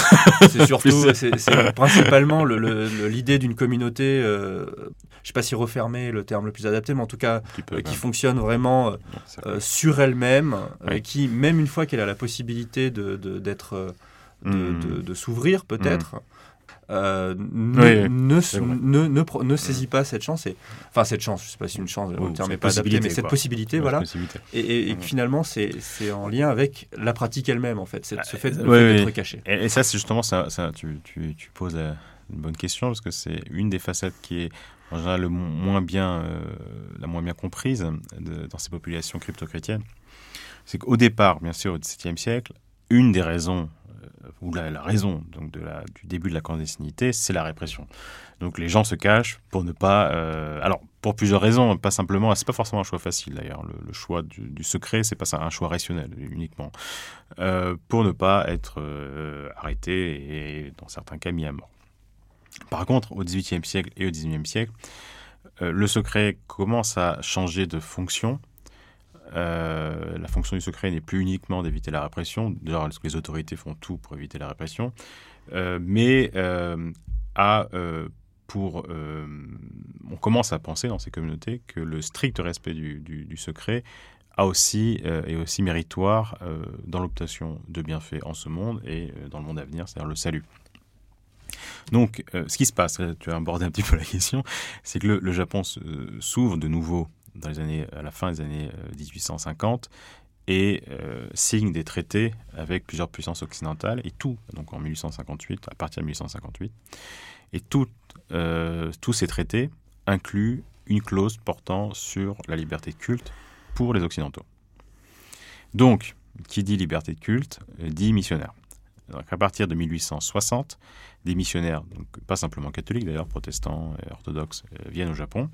c'est surtout, c'est principalement l'idée d'une communauté, euh, je ne sais pas si refermée le terme le plus adapté, mais en tout cas qui, euh, fonctionne vraiment euh, sur elle-même, et qui, même une fois qu'elle a la possibilité de, d'être, de, hmm. de, s'ouvrir peut-être, hmm. Euh, ne, ne, ne, ne, saisit pas cette chance. Et, enfin, cette chance, je ne sais pas si une chance, le terme n'est pas adapté, mais cette possibilité, voilà. Et, et, finalement, c'est en lien avec la pratique elle-même, en fait, ce fait, d'être caché. Et, ça, c'est justement, ça, ça tu, tu, tu, poses une bonne question, parce que c'est une des facettes qui est en général le moins bien, euh, la moins bien comprise dans ces populations crypto-chrétiennes. C'est qu'au départ, bien sûr, au XVIIe siècle, une des raisons ou la, raison donc de la, du début de la clandestinité, c'est la répression. Donc les gens se cachent pour ne pas. Euh, alors pour plusieurs raisons, pas simplement. C'est pas forcément un choix facile d'ailleurs. Le, choix du, secret, c'est pas un choix rationnel uniquement. Euh, pour ne pas être euh, arrêté et dans certains cas mis à mort. Par contre, au XVIIIe siècle et au XIXe siècle, le secret commence à changer de fonction la fonction du secret n'est plus uniquement d'éviter la répression, d'ailleurs les autorités font tout pour éviter la répression, mais a pour, on commence à penser dans ces communautés que le strict respect du, secret a aussi, est aussi méritoire dans l'obtention de bienfaits en ce monde et dans le monde à venir, c'est-à-dire le salut. Donc, euh, ce qui se passe, tu as abordé un petit peu la question, c'est que le, Japon s'ouvre de nouveau dans les années, à la fin des années 1850 euh, et euh, signe des traités avec plusieurs puissances occidentales et tout, donc en 1858, à partir de 1858. Et tout, tous ces traités incluent une clause portant sur la liberté de culte pour les Occidentaux. Donc, qui dit liberté de culte dit missionnaire. Donc à partir de 1860, des missionnaires, donc pas simplement catholiques d'ailleurs, protestants et orthodoxes, euh, viennent au Japon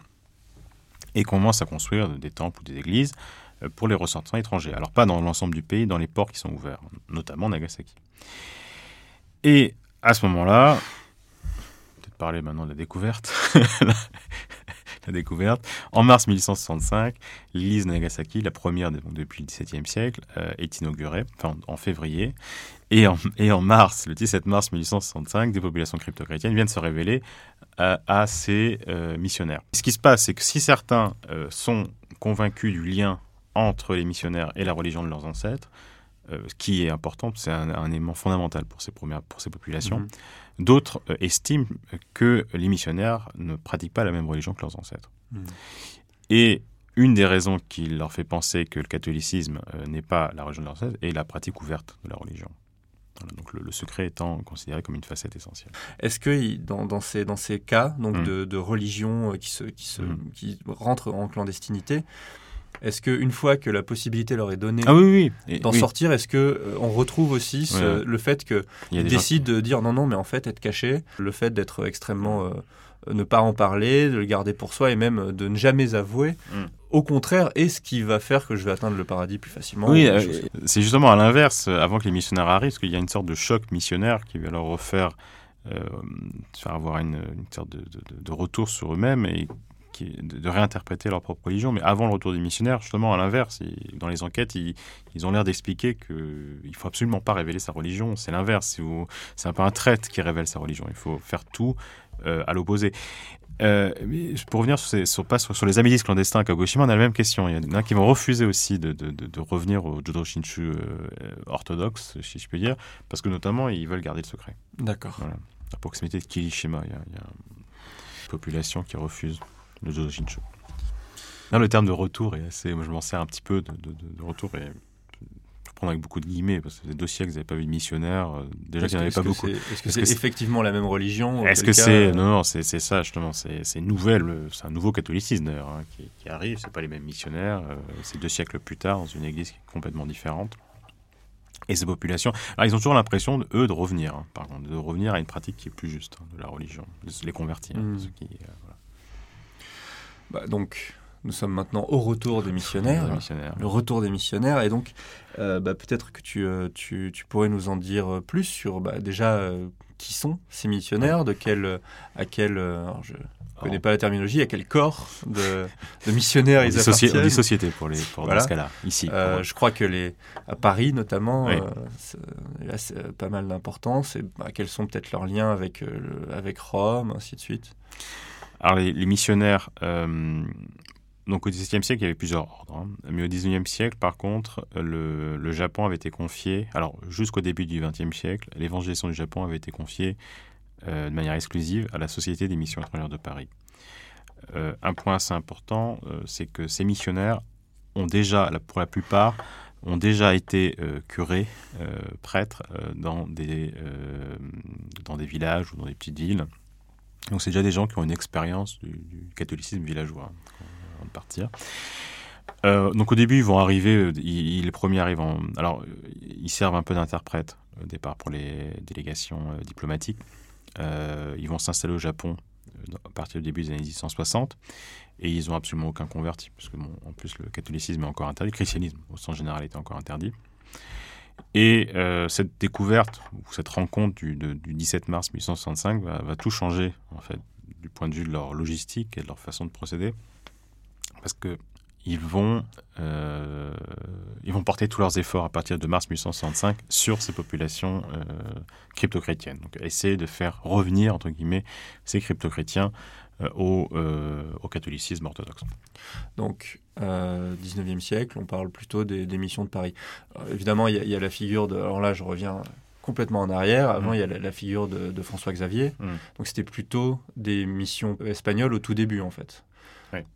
et commencent à construire des temples ou des églises euh, pour les ressortissants étrangers. Alors pas dans l'ensemble du pays, dans les ports qui sont ouverts, notamment Nagasaki. Et à ce moment-là, peut-être parler maintenant de la découverte, la découverte. En mars 1865, l'église Nagasaki, la première depuis le XVIIe siècle, euh, est inaugurée, enfin en février. Et en, et en, mars, le 17 mars 1865, des populations crypto-chrétiennes viennent se révéler euh, à ces euh, missionnaires. Ce qui se passe, c'est que si certains sont convaincus du lien entre les missionnaires et la religion de leurs ancêtres, ce qui est important, c'est un, élément fondamental pour ces, premières, pour ces populations. Mhm. D'autres euh, estiment que les missionnaires ne pratiquent pas la même religion que leurs ancêtres. Hmm. Et une des raisons qui leur fait penser que le catholicisme euh, n'est pas la religion de leurs ancêtres est la pratique ouverte de la religion. Donc le, secret étant considéré comme une facette essentielle. Est-ce que dans, dans, ces, dans ces cas donc hmm. de, de, religion euh, qui, se, qui, se, hmm. qui rentrent en clandestinité, est-ce qu'une fois que la possibilité leur est donnée ah oui, d'en sortir, est-ce qu'on euh, on retrouve aussi le fait qu'ils décident de dire non, non, mais en fait, être caché, le fait d'être extrêmement. Euh, ne pas en parler, de le garder pour soi et même de ne jamais avouer, mm. au contraire, est ce qui va faire que je vais atteindre le paradis plus facilement. Oui, euh, c'est justement à l'inverse, avant que les missionnaires arrivent, parce qu'il y a une sorte de choc missionnaire qui va leur refaire avoir une, sorte de, de, retour sur eux-mêmes et de, réinterpréter leur propre religion. Mais avant le retour des missionnaires, justement, à l'inverse, dans les enquêtes, ils, ont l'air d'expliquer qu'il ne faut absolument pas révéler sa religion. C'est l'inverse. C'est un peu un traite qui révèle sa religion. Il faut faire tout euh, à l'opposé. Euh, pour revenir sur, sur, les amédis clandestins à Kagoshima, on a la même question. Il y en a qui vont refuser aussi de, revenir au Jodo Shinshu euh, orthodoxe, si je peux dire, parce que notamment, ils veulent garder le secret. D'accord. Voilà. À proximité de Kirishima, il y, a, il y a une population qui refuse le Joshinshu. le terme de retour est assez. Moi, je m'en sers un petit peu de, retour et je prends avec beaucoup de guillemets parce que ça faisait deux siècles que vous n'avez pas vu de missionnaire. Euh, déjà qu'il n'y en avait pas beaucoup. Est-ce que c'est effectivement la même religion Est-ce que c'est. Non, non, c'est ça justement. C'est nouvelle. C'est un nouveau catholicisme d'ailleurs hein, qui, qui, arrive. C'est pas les mêmes missionnaires. Euh, c'est deux siècles plus tard dans une église qui est complètement différente. Et ces populations, alors ils ont toujours l'impression, eux, de revenir, hein, par contre, de revenir à une pratique qui est plus juste hein, de la religion, de les convertir. Mmh. Ce qui, euh, bah, donc, nous sommes maintenant au retour des missionnaires, le retour des missionnaires, et donc euh, bah, peut-être que tu, euh, tu, tu, pourrais nous en dire plus sur bah, déjà euh, qui sont ces missionnaires, de quel, à quel, je connais pas la terminologie, à quel corps de, de missionnaires ils appartiennent. On dit société pour, les, pour dans ce cas-là, ici. je crois que les, à Paris notamment, il y a pas mal d'importance, et quels sont peut-être leurs liens avec, avec Rome, ainsi de suite. Alors les, missionnaires, euh, donc au XVIIe siècle, il y avait plusieurs ordres. Hein. Mais au XIXe siècle, par contre, le, Japon avait été confié, alors jusqu'au début du XXe siècle, l'évangélisation du Japon avait été confiée euh, de manière exclusive à la Société des missions étrangères de Paris. Euh, un point assez important, c'est que ces missionnaires ont déjà, pour la plupart, ont déjà été curés, prêtres, dans, des, dans des villages ou dans des petites villes. Donc c'est déjà des gens qui ont une expérience du, catholicisme villageois hein, avant de partir. Euh, donc au début, ils vont arriver, euh, les premiers arrivent en... Alors, ils servent un peu d'interprète au départ pour les délégations euh, diplomatiques. ils vont s'installer au Japon à partir du début des années 1860 et ils n'ont absolument aucun converti, parce que en plus le catholicisme est encore interdit, le christianisme au sens général est encore interdit. Et euh, cette découverte, ou cette rencontre du, 17 mars 1865 va, tout changer, en fait, du point de vue de leur logistique et de leur façon de procéder. Parce qu'ils ils vont, ils vont porter tous leurs efforts à partir de mars 1865 sur ces populations crypto-chrétiennes. Donc, essayer de faire revenir, entre guillemets, ces crypto-chrétiens au, au, catholicisme orthodoxe. Donc, 19e siècle, on parle plutôt des, missions de Paris. évidemment, il y, y, a la figure de... Alors là, je reviens complètement en arrière. Avant, mm. il y a la, figure de, François Xavier. Mm. Donc, c'était plutôt des missions espagnoles au tout début, en fait.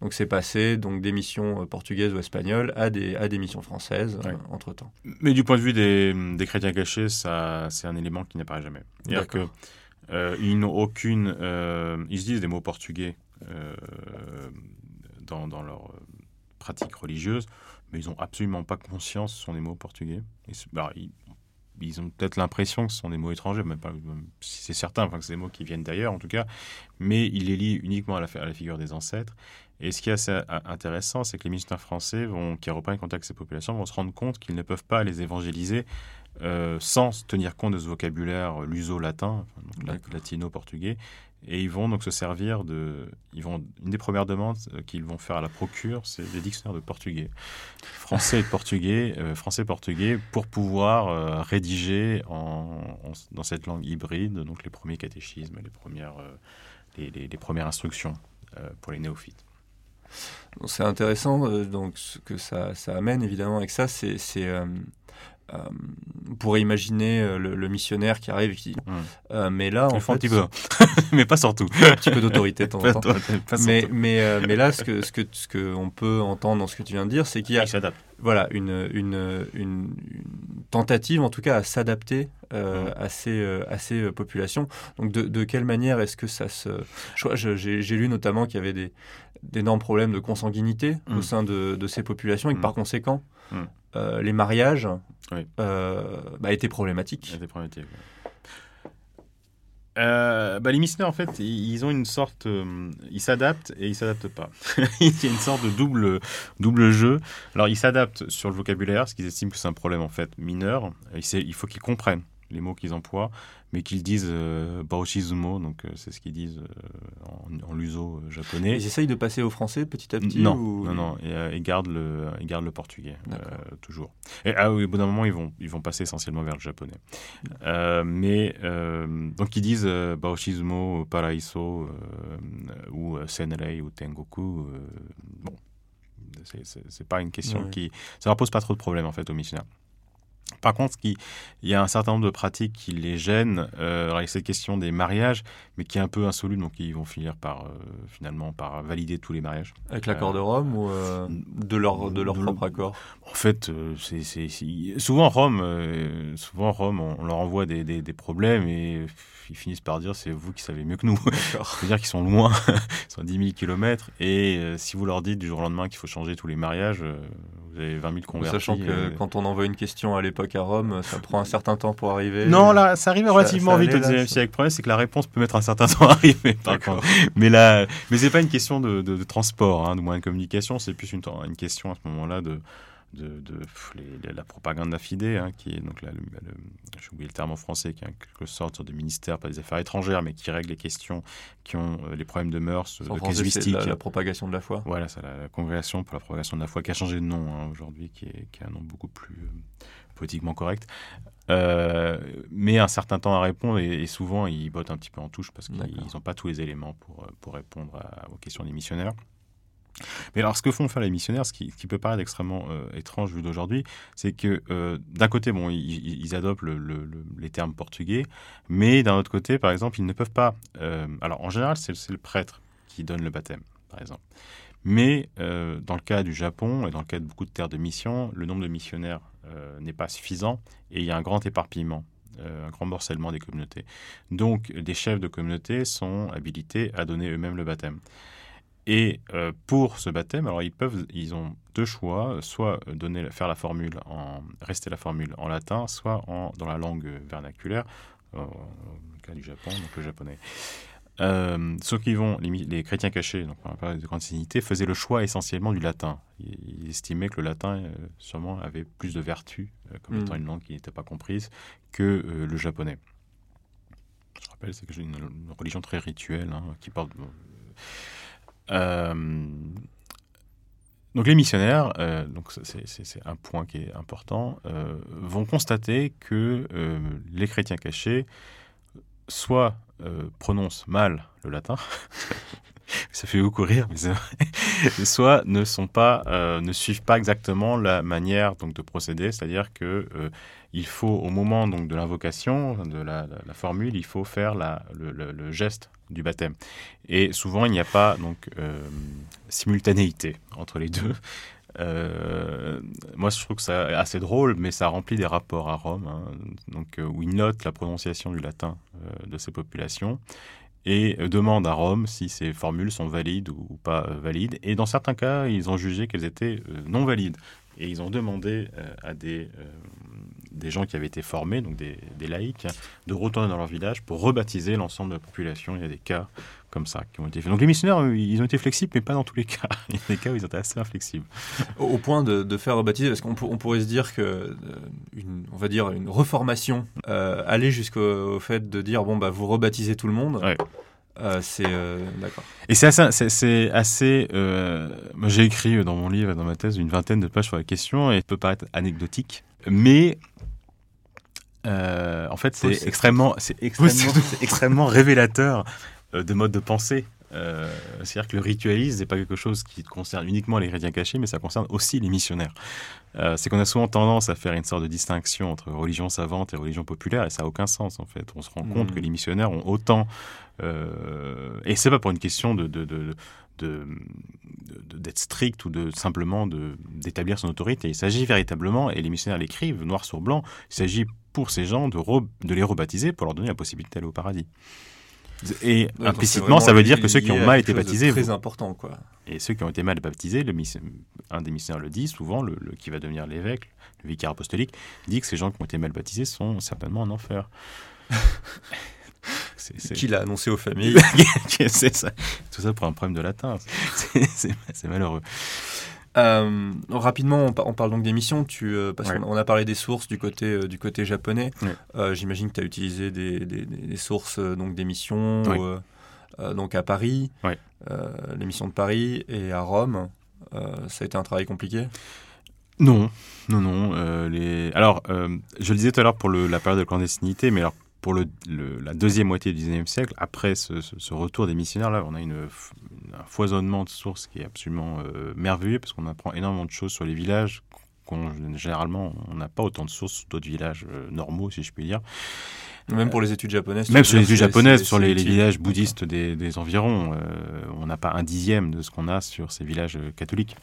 Donc, c'est passé donc, des missions euh, portugaises ou espagnoles à des, à des missions françaises euh, entre-temps. Mais du point de vue des, des chrétiens cachés, ça, c'est un élément qui n'apparaît jamais. C'est-à-dire qu'ils euh, n'ont aucune... ils se disent des mots portugais dans, dans leur pratique religieuse, mais ils n'ont absolument pas conscience que ce sont des mots portugais. Et, bah, ils, ils ont peut-être l'impression que ce sont des mots étrangers, même pas si c'est certain, enfin que c'est des mots qui viennent d'ailleurs en tout cas, mais ils les lient uniquement à la, à la figure des ancêtres. Et ce qui est assez intéressant, c'est que les missionnaires français vont, qui reprennent contact avec ces populations vont se rendre compte qu'ils ne peuvent pas les évangéliser euh, sans tenir compte de ce vocabulaire luso-latin, latino-portugais, et ils vont donc se servir de. Ils vont, une des premières demandes euh, qu'ils vont faire à la procure, c'est des dictionnaires de portugais. Français et portugais, euh, français-portugais, pour pouvoir euh, rédiger en, dans cette langue hybride donc les premiers catéchismes, les premières, les, premières instructions pour les néophytes. C'est intéressant, donc ce que ça, ça, amène évidemment avec ça, c'est euh, on pourrait imaginer euh, le, missionnaire qui arrive qui hmm. euh, mais là en fait, un petit peu. Mais pas surtout. Un petit peu d'autorité de temps en temps. mais mais mais là ce que ce que ce que on peut entendre dans ce que tu viens de dire c'est qu'il y a voilà une, une, une, tentative en tout cas à s'adapter à ces à ces populations. Donc de, de quelle manière est-ce que ça se j'ai lu notamment qu'il y avait des d'énormes problèmes de consanguinité au hmm. sein de, de, ces populations et que par conséquent euh, les mariages euh, bah, étaient problématiques. Euh, bah, les missionnaires, en fait, ils ont une sorte. ils s'adaptent et ils s'adaptent pas. Il y a une sorte de double, double jeu. Alors, ils s'adaptent sur le vocabulaire, ce qu'ils estiment que c'est un problème, en fait, mineur. il faut qu'ils comprennent les mots qu'ils emploient, mais qu'ils disent euh, Baoshizumo, donc euh, c'est ce qu'ils disent euh, en, luso japonais. Ils essayent de passer au français petit à petit Non, non, non, et, ils, gardent le, ils gardent le portugais, toujours. Et ah, oui, au bout d'un moment, ils vont, ils vont passer essentiellement vers le japonais. mais, donc ils disent Baoshizumo, Paraiso, ou Senrei, ou Tengoku. bon, c'est pas une question qui. Ça leur pose pas trop de problèmes, en fait, aux missionnaires. Par contre, il y a un certain nombre de pratiques qui les gênent. Euh, alors, il y a cette question des mariages, mais qui est un peu insoluble, donc ils vont finir par euh, finalement par valider tous les mariages. Avec l'accord de Rome ou euh, de leur de leur propre accord En fait, c'est souvent Rome, souvent Rome, on, leur envoie des, des, problèmes et ils finissent par dire c'est vous qui savez mieux que nous. C'est-à-dire qu'ils sont loin, ils sont à 10 000 km et si vous leur dites du jour au lendemain qu'il faut changer tous les mariages, vous avez 20 000 convertis. Sachant que quand on envoie une question à l'époque à Rome, ça prend un certain temps pour arriver. Non, là, ça arrive relativement vite au 19 siècle. Le problème, c'est que la réponse peut mettre un certain temps arriver, par contre. Mais là, mais c'est pas une question de, de, transport, hein, de moyens de communication, c'est plus une, une question à ce moment-là de, de, de la propagande affidée, hein, qui est donc là, j'ai oublié le terme en français, qui est en quelque sorte de ministère, pas des affaires étrangères, mais qui règle les questions qui ont euh, les problèmes de mœurs, de casuistique. La, la, propagation de la foi. Voilà, c'est la, congrégation pour la propagation de la foi qui a changé de nom hein, aujourd'hui, qui, est, qui a un nom beaucoup plus euh, politiquement correct. Euh, mais un certain temps à répondre et, souvent ils bottent un petit peu en touche parce qu'ils n'ont pas tous les éléments pour, pour répondre aux questions des missionnaires. Mais alors, ce que font faire les missionnaires, ce qui, peut paraître extrêmement euh, étrange vu d'aujourd'hui, c'est que euh, d'un côté, bon, ils, adoptent les termes portugais, mais d'un autre côté, par exemple, ils ne peuvent pas. Euh, alors, en général, c'est le prêtre qui donne le baptême, par exemple. Mais dans le cas du Japon et dans le cas de beaucoup de terres de mission, le nombre de missionnaires n'est pas suffisant et il y a un grand éparpillement un grand morcellement des communautés. Donc, des chefs de communauté sont habilités à donner eux-mêmes le baptême. Et euh, pour ce baptême, alors ils peuvent, ils ont deux choix, soit faire la formule en, rester la formule en latin, soit dans la langue vernaculaire, euh, le cas du Japon, donc le japonais. Euh, ceux qui vont, les, chrétiens cachés, donc on parle de grande signité, faisaient le choix essentiellement du latin. Ils, estimaient que le latin, sûrement, avait plus de vertus, comme hmm. étant une langue qui n'était pas comprise, que le japonais. Je rappelle, c'est une, une, religion très rituelle, hein, qui porte euh, donc les missionnaires, euh, donc c'est un point qui est important, euh, vont constater que euh, les chrétiens cachés soit prononcent mal le latin, ça fait beaucoup rire, mais c'est vrai, soit ne sont pas, ne suivent pas exactement la manière donc de procéder, c'est-à-dire que il faut au moment donc de l'invocation de la, formule, il faut faire la, le, geste du baptême. Et souvent, il n'y a pas donc euh, simultanéité entre les deux. Euh, moi, je trouve que c'est assez drôle, mais ça remplit des rapports à Rome, hein. donc, euh, où ils notent la prononciation du latin de ces populations et demandent à Rome si ces formules sont valides ou pas valides. Et dans certains cas, ils ont jugé qu'elles étaient non valides. Et ils ont demandé à des des gens qui avaient été formés, donc des, laïcs, de retourner dans leur village pour rebaptiser l'ensemble de la population. Il y a des cas comme ça qui ont été faits. Donc les missionnaires, ils ont été flexibles, mais pas dans tous les cas. Il y a des cas où ils étaient assez inflexibles. Au point de, faire rebaptiser, parce qu'on pourrait se dire que, euh, une, on va dire, une reformation euh, allait jusqu'au fait de dire, bon, bah, vous rebaptisez tout le monde. Euh, c'est d'accord. Et c'est assez. C'est, assez moi, j'ai écrit dans mon livre, dans ma thèse, une vingtaine de pages sur la question et ça peut paraître anecdotique, mais euh, en fait, c'est extrêmement, c'est extrêmement, extrêmement révélateur euh, de mode de pensée. Euh, c'est-à-dire que le ritualisme n'est pas quelque chose qui concerne uniquement les chrétiens cachés, mais ça concerne aussi les missionnaires. c'est qu'on a souvent tendance à faire une sorte de distinction entre religion savante et religion populaire, et ça n'a aucun sens en fait. On se rend compte que hmm. les missionnaires ont autant, et c'est pas pour une question de, de, de d'être strict ou de simplement d'établir son autorité. Il s'agit véritablement, et les missionnaires l'écrivent noir sur blanc, il s'agit pour ces gens de, de les rebaptiser pour leur donner la possibilité d'aller au paradis. Et implicitement, ça veut dire que ceux qui ont mal été baptisés. Très important, quoi. Et ceux qui ont été mal baptisés, le, un des missionnaires le dit souvent, le, qui va devenir l'évêque, le vicaire apostolique, dit que ces gens qui ont été mal baptisés sont certainement en enfer. Qui l'a annoncé aux familles. c'est ça. Tout ça pour un problème de latin. C'est malheureux. Euh, rapidement, on, parle donc d'émissions. Tu, euh, parce qu'on a parlé des sources du côté euh, du côté japonais. J'imagine que tu as utilisé des, des, sources donc d'émissions donc à Paris, l'émission de Paris et à Rome. ça a été un travail compliqué? Non, non, non. les... Alors, je le disais tout à l'heure pour le, la période de clandestinité, mais alors pour le, la deuxième moitié du XIXe siècle, après ce, ce, retour des missionnaires, là, on a une, un foisonnement de sources qui est absolument euh, merveilleux parce qu'on apprend énormément de choses sur les villages. généralement, on n'a pas autant de sources sur d'autres villages euh, normaux, si je puis dire. Même pour les études japonaises. Même sur les études japonaises, sur les, villages bouddhistes des, des environs, euh, on n'a pas un dixième de ce qu'on a sur ces villages catholiques.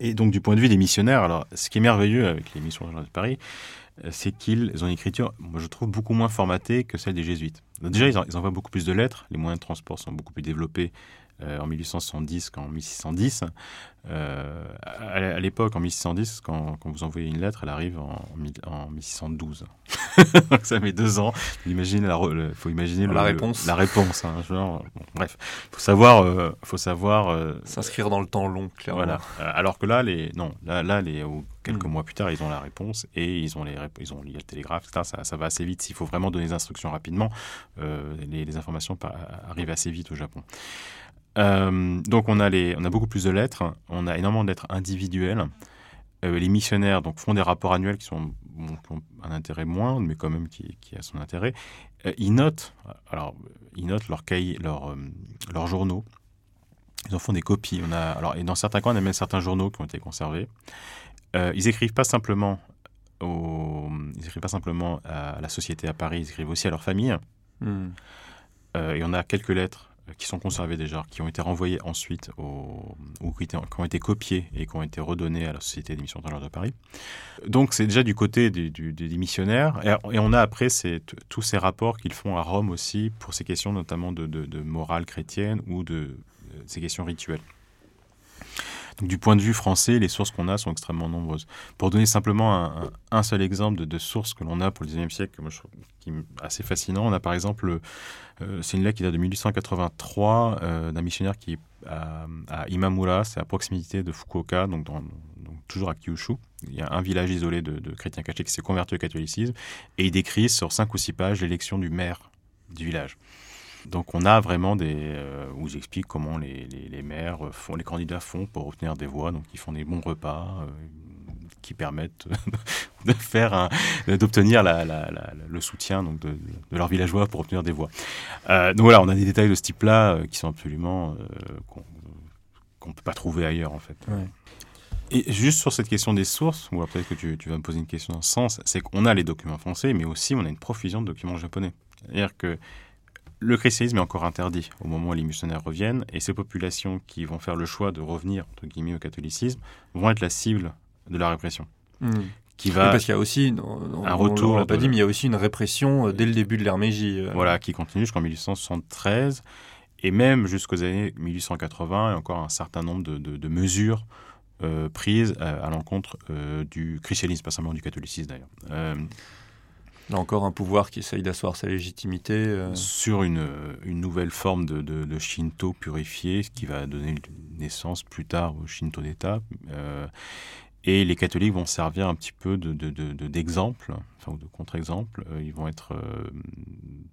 et donc, du point de vue des missionnaires, alors, ce qui est merveilleux avec les missions de Paris, euh, c'est qu'ils ont une écriture, je trouve, beaucoup moins formatée que celle des jésuites. déjà, ils, envoient beaucoup plus de lettres, les moyens de transport sont beaucoup plus développés euh, en 1870 qu'en 1610. Euh, à, l'époque, en 1610, quand, quand, vous envoyez une lettre, elle arrive en, en 1612. ça met deux ans. Imagine il faut imaginer la réponse. la réponse. Hein, genre, bref, faut savoir, faut savoir s'inscrire dans le temps long, clairement. Voilà. alors que là, les non, là, là, les quelques mm. mois plus tard, ils ont la réponse et ils ont les, ils ont le télégraphe. Ça, ça, va assez vite. S'il faut vraiment donner des instructions rapidement, les, les, informations arrivent assez vite au Japon. Euh, donc on a, les, on a beaucoup plus de lettres, on a énormément de lettres individuelles. Euh, les missionnaires donc, font des rapports annuels qui, sont, ont un intérêt moindre, mais quand même qui, qui a son intérêt. Euh, ils notent, alors, ils notent leurs cahiers, leurs, leurs journaux. Ils en font des copies. On a, alors, et dans certains cas, on a même certains journaux qui ont été conservés. ils écrivent pas simplement au, ils écrivent pas simplement à la société à Paris, ils écrivent aussi à leur famille. Hmm. et on a quelques lettres qui sont conservés déjà, qui ont été renvoyés ensuite, ou qui, ont été copiés et qui ont été redonnés à la Société des missions étrangères de Paris. Donc c'est déjà du côté des missionnaires, et, on a après tous ces rapports qu'ils font à Rome aussi pour ces questions notamment de, morale chrétienne ou de, de ces questions rituelles. Du point de vue français, les sources qu'on a sont extrêmement nombreuses. Pour donner simplement un, seul exemple de, sources que l'on a pour le 19e siècle, moi, je trouve, qui est assez fascinant, on a par exemple, euh, c'est une lettre qui date de 1883 euh, d'un missionnaire qui est à, Imamura, c'est à proximité de Fukuoka, donc, toujours à Kyushu. Il y a un village isolé de, de chrétiens cachés qui s'est converti au catholicisme, et il décrit sur cinq ou six pages l'élection du maire du village. Donc on a vraiment des euh, où j'explique comment les, les, maires font, les candidats font pour obtenir des voix. Donc ils font des bons repas euh, qui permettent de faire d'obtenir la, le soutien donc de, de, leurs villageois pour obtenir des voix. Euh, donc voilà, on a des détails de ce type-là qui sont absolument qu'on ne peut pas trouver ailleurs en fait. Et juste sur cette question des sources, ou peut-être que tu, tu, vas me poser une question dans ce sens, c'est qu'on a les documents français, mais aussi on a une profusion de documents japonais. C'est-à-dire que le christianisme est encore interdit au moment où les missionnaires reviennent, et ces populations qui vont faire le choix de revenir entre guillemets au catholicisme vont être la cible de la répression. Hmm. Qui va parce qu'il y a aussi un retour. On l'a pas dit, mais il y a aussi une répression euh, dès le début de l'Hermégie. Euh. Voilà, qui continue jusqu'en 1873 et même jusqu'aux années 1880, il y a encore un certain nombre de, mesures euh, prises à, l'encontre du christianisme, pas seulement du catholicisme d'ailleurs. Là encore, un pouvoir qui essaye d'asseoir sa légitimité. Euh. Sur une, nouvelle forme de, de, Shinto purifié, qui va donner naissance plus tard au Shinto d'État. Euh, et les catholiques vont servir un petit peu d'exemple, de, enfin, ou de contre-exemple. Euh, ils vont être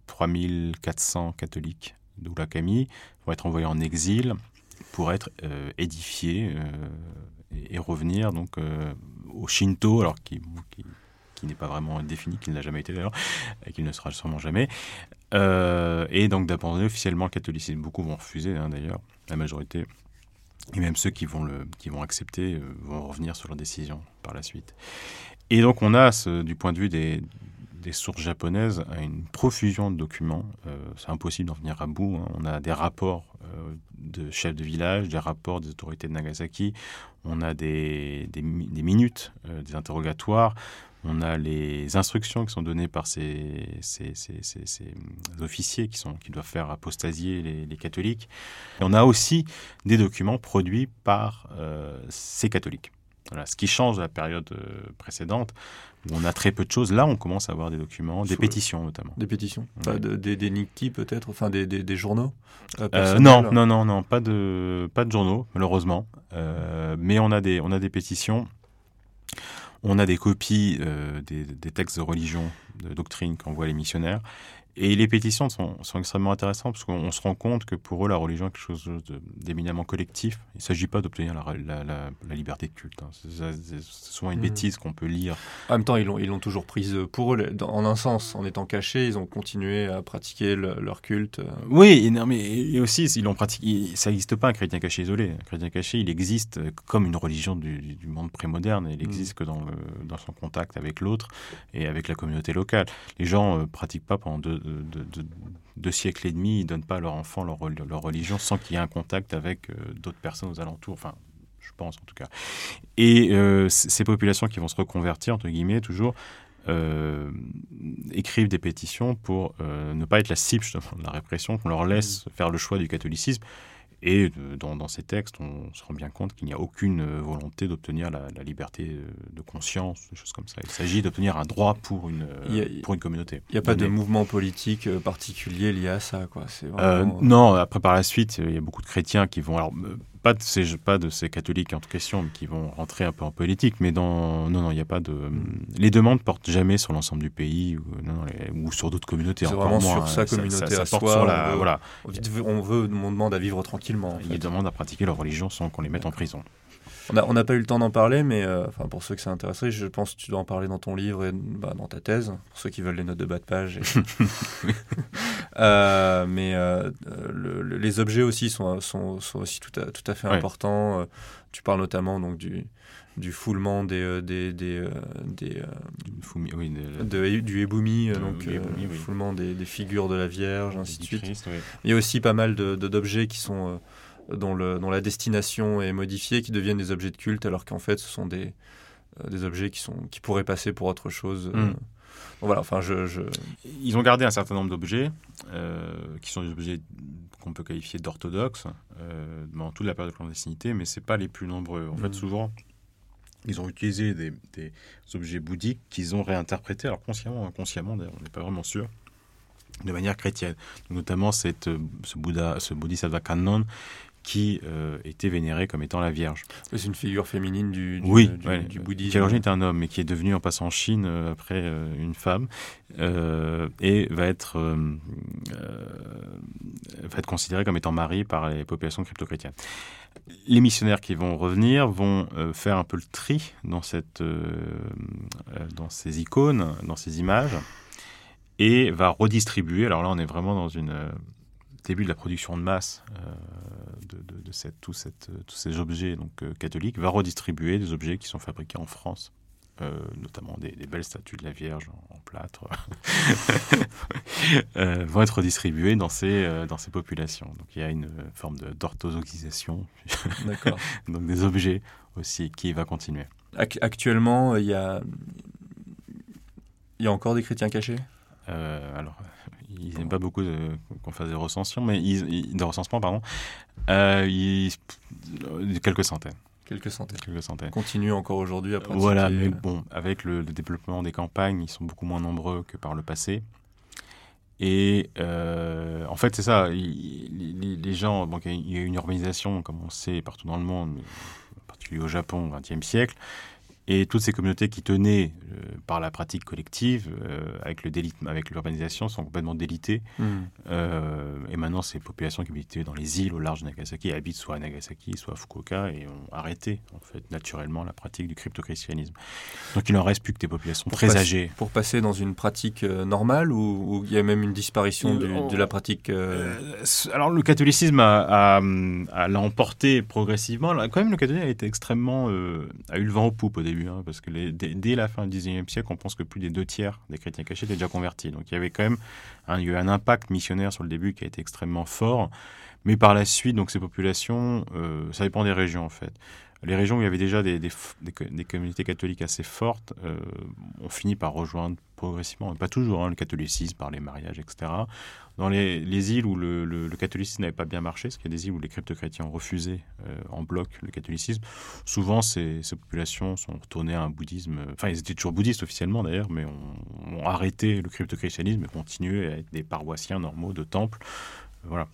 3400 catholiques d'Oulakami, vont être envoyés en exil pour être édifiés et, revenir donc au Shinto, alors qui, qui qui n'est pas vraiment défini, qui n'a jamais été d'ailleurs, et qui ne sera sûrement jamais, euh, et donc d'abandonner officiellement le catholicisme. Beaucoup vont refuser hein, d'ailleurs, la majorité, et même ceux qui vont, le, qui vont accepter euh, vont revenir sur leur décision par la suite. Et donc on a, du point de vue des, des sources japonaises, une profusion de documents. Euh, c'est impossible d'en venir à bout. Hein. On a des rapports de chefs de village, des rapports des autorités de Nagasaki, on a des, des minutes, des interrogatoires, on a les instructions qui sont données par ces, ces, officiers qui, sont, qui doivent faire apostasier les, catholiques. Et on a aussi des documents produits par euh, ces catholiques. Voilà, ce qui change de la période euh, précédente, où on a très peu de choses. Là, on commence à avoir des documents, des pétitions notamment. Des pétitions des, des peut-être Enfin, des, des, journaux euh, Non, non, non, non, pas de, pas de journaux, malheureusement. mais on a, des, on a des pétitions. On a des copies euh, des, textes de religion, de doctrine qu'envoient les missionnaires. Et les pétitions sont, extrêmement intéressantes parce qu'on se rend compte que pour eux, la religion est quelque chose d'éminemment collectif. Il ne s'agit pas d'obtenir la, liberté de culte. Hein. C'est souvent une mmh. bêtise qu'on peut lire. En même temps, ils l'ont toujours prise pour eux. En un sens, en étant cachés, ils ont continué à pratiquer leur culte. Oui, et, mais aussi, ils l'ont pratiqué. Ça n'existe pas un chrétien caché isolé. Un chrétien caché, il existe comme une religion du, monde prémoderne. Il n'existe mmh. que dans, dans, son contact avec l'autre et avec la communauté locale. Les gens ne euh, pratiquent pas pendant deux de, deux siècles et demi, ils ne donnent pas à leurs enfants leur, leur religion sans qu'il y ait un contact avec euh, d'autres personnes aux alentours. Enfin, je pense en tout cas. Et euh, ces populations qui vont se reconvertir, entre guillemets, toujours, euh, écrivent des pétitions pour ne pas être la cible de la répression, qu'on leur laisse mmh. faire le choix du catholicisme. Et dans, ces textes, on se rend bien compte qu'il n'y a aucune euh, volonté d'obtenir la, liberté euh, de conscience, des choses comme ça. Il s'agit d'obtenir un droit pour une, pour une communauté. Il n'y a pas de mouvement politique euh, particulier lié à ça, quoi. non, après par la suite, il y a beaucoup de chrétiens qui vont. Alors, pas de ces pas de ces catholiques en question qui vont rentrer un peu en politique, mais dans non non il n'y a pas de les demandes portent jamais sur l'ensemble du pays ou, ou sur d'autres communautés. C'est vraiment sur sa communauté à soi. la, voilà. On veut on demande à vivre tranquillement. Ils demandent à pratiquer leur religion sans qu'on les mette en prison. On n'a pas eu le temps d'en parler, mais euh, enfin, pour ceux que ça intéresserait, je pense que tu dois en parler dans ton livre et bah, dans ta thèse, pour ceux qui veulent les notes de bas de page. Euh, mais euh, les objets aussi sont, sont, sont, aussi tout à, tout à fait importants. tu parles notamment donc, du, du foulement des, des, des, des oui, de, du éboumi, donc le foulement des, des, figures de la Vierge, ainsi de suite. Il y a aussi pas mal d'objets qui sont dont, le, dont, la destination est modifiée, qui deviennent des objets de culte, alors qu'en fait, ce sont des, euh, des objets qui, sont, qui pourraient passer pour autre chose. Euh. Mm. voilà, enfin, je, je, Ils ont gardé un certain nombre d'objets, euh, qui sont des objets qu'on peut qualifier d'orthodoxes, dans toute la période de clandestinité, mais ce pas les plus nombreux. En fait, mm. souvent, ils ont utilisé des, des objets bouddhiques qu'ils ont réinterprétés, alors consciemment inconsciemment, d'ailleurs, on n'est pas vraiment sûr, de manière chrétienne. notamment cette, ce Bouddha, ce Bodhisattva Kannon, qui euh, était vénérée comme étant la Vierge. C'est une figure féminine du, oui, du, bouddhisme. Qui à l'origine était un homme, mais qui est devenu en passant en Chine euh, après euh, une femme, et va être, va être considéré comme étant mari par les populations crypto-chrétiennes. Les missionnaires qui vont revenir vont faire un peu le tri dans, cette, dans ces icônes, dans ces images, et va redistribuer. Alors là, on est vraiment dans une début de la production de masse euh, de, cette, tout cette, tous ces objets donc, euh, catholiques, va redistribuer des objets qui sont fabriqués en France. Euh, notamment des, belles statues de la Vierge en, plâtre, vont être redistribuées dans ces, dans ces populations. Donc il y a une forme d'orthodoxisation, donc des objets aussi qui va continuer. Actuellement, il y a, il y a encore des chrétiens cachés? Alors, ils n'aiment pas beaucoup qu'on fasse des recensions, mais ils, des recensements, pardon. Euh, quelques centaines. Quelques centaines. Quelques centaines. Continue encore aujourd'hui à pratiquer. Voilà, mais bon, avec le, développement des campagnes, ils sont beaucoup moins nombreux que par le passé. Et euh, en fait, c'est ça. les, gens, donc il y a une urbanisation, comme on sait, partout dans le monde, en particulier au Japon au XXe siècle. Et toutes ces communautés qui tenaient euh, par la pratique collective, euh, avec le avec l'urbanisation, sont complètement délitées. Hmm. Euh, et maintenant, ces populations qui habitaient dans les îles au large de Nagasaki habitent soit à Nagasaki, soit à Fukuoka, et ont arrêté, en fait, naturellement, la pratique du crypto-christianisme. Donc, il n'en reste plus que des populations très âgées. Pour passer dans une pratique normale, ou il y a même une disparition de la pratique Alors, le catholicisme a, a, l'a emporté progressivement. Quand même, le catholicisme a été extrêmement... a eu le vent au poupe au début. Hein, parce que dès, la fin du XIXe siècle, on pense que plus des deux tiers des chrétiens cachés étaient déjà convertis. Donc il y avait quand même un, a eu un impact missionnaire sur le début qui a été extrêmement fort. Mais par la suite, donc ces populations, euh, ça dépend des régions en fait. Les régions où il y avait déjà des, des, communautés catholiques assez fortes euh, ont fini par rejoindre progressivement, pas toujours, hein, le catholicisme par les mariages, etc. Dans les, îles où le, catholicisme n'avait pas bien marché, parce qu'il y a des îles où les crypto-chrétiens ont refusé euh, en bloc le catholicisme, souvent ces, populations sont retournées à un bouddhisme, enfin ils étaient toujours bouddhistes officiellement d'ailleurs, mais ont, arrêté le crypto-christianisme et continué à être des paroissiens normaux de temples. Voilà.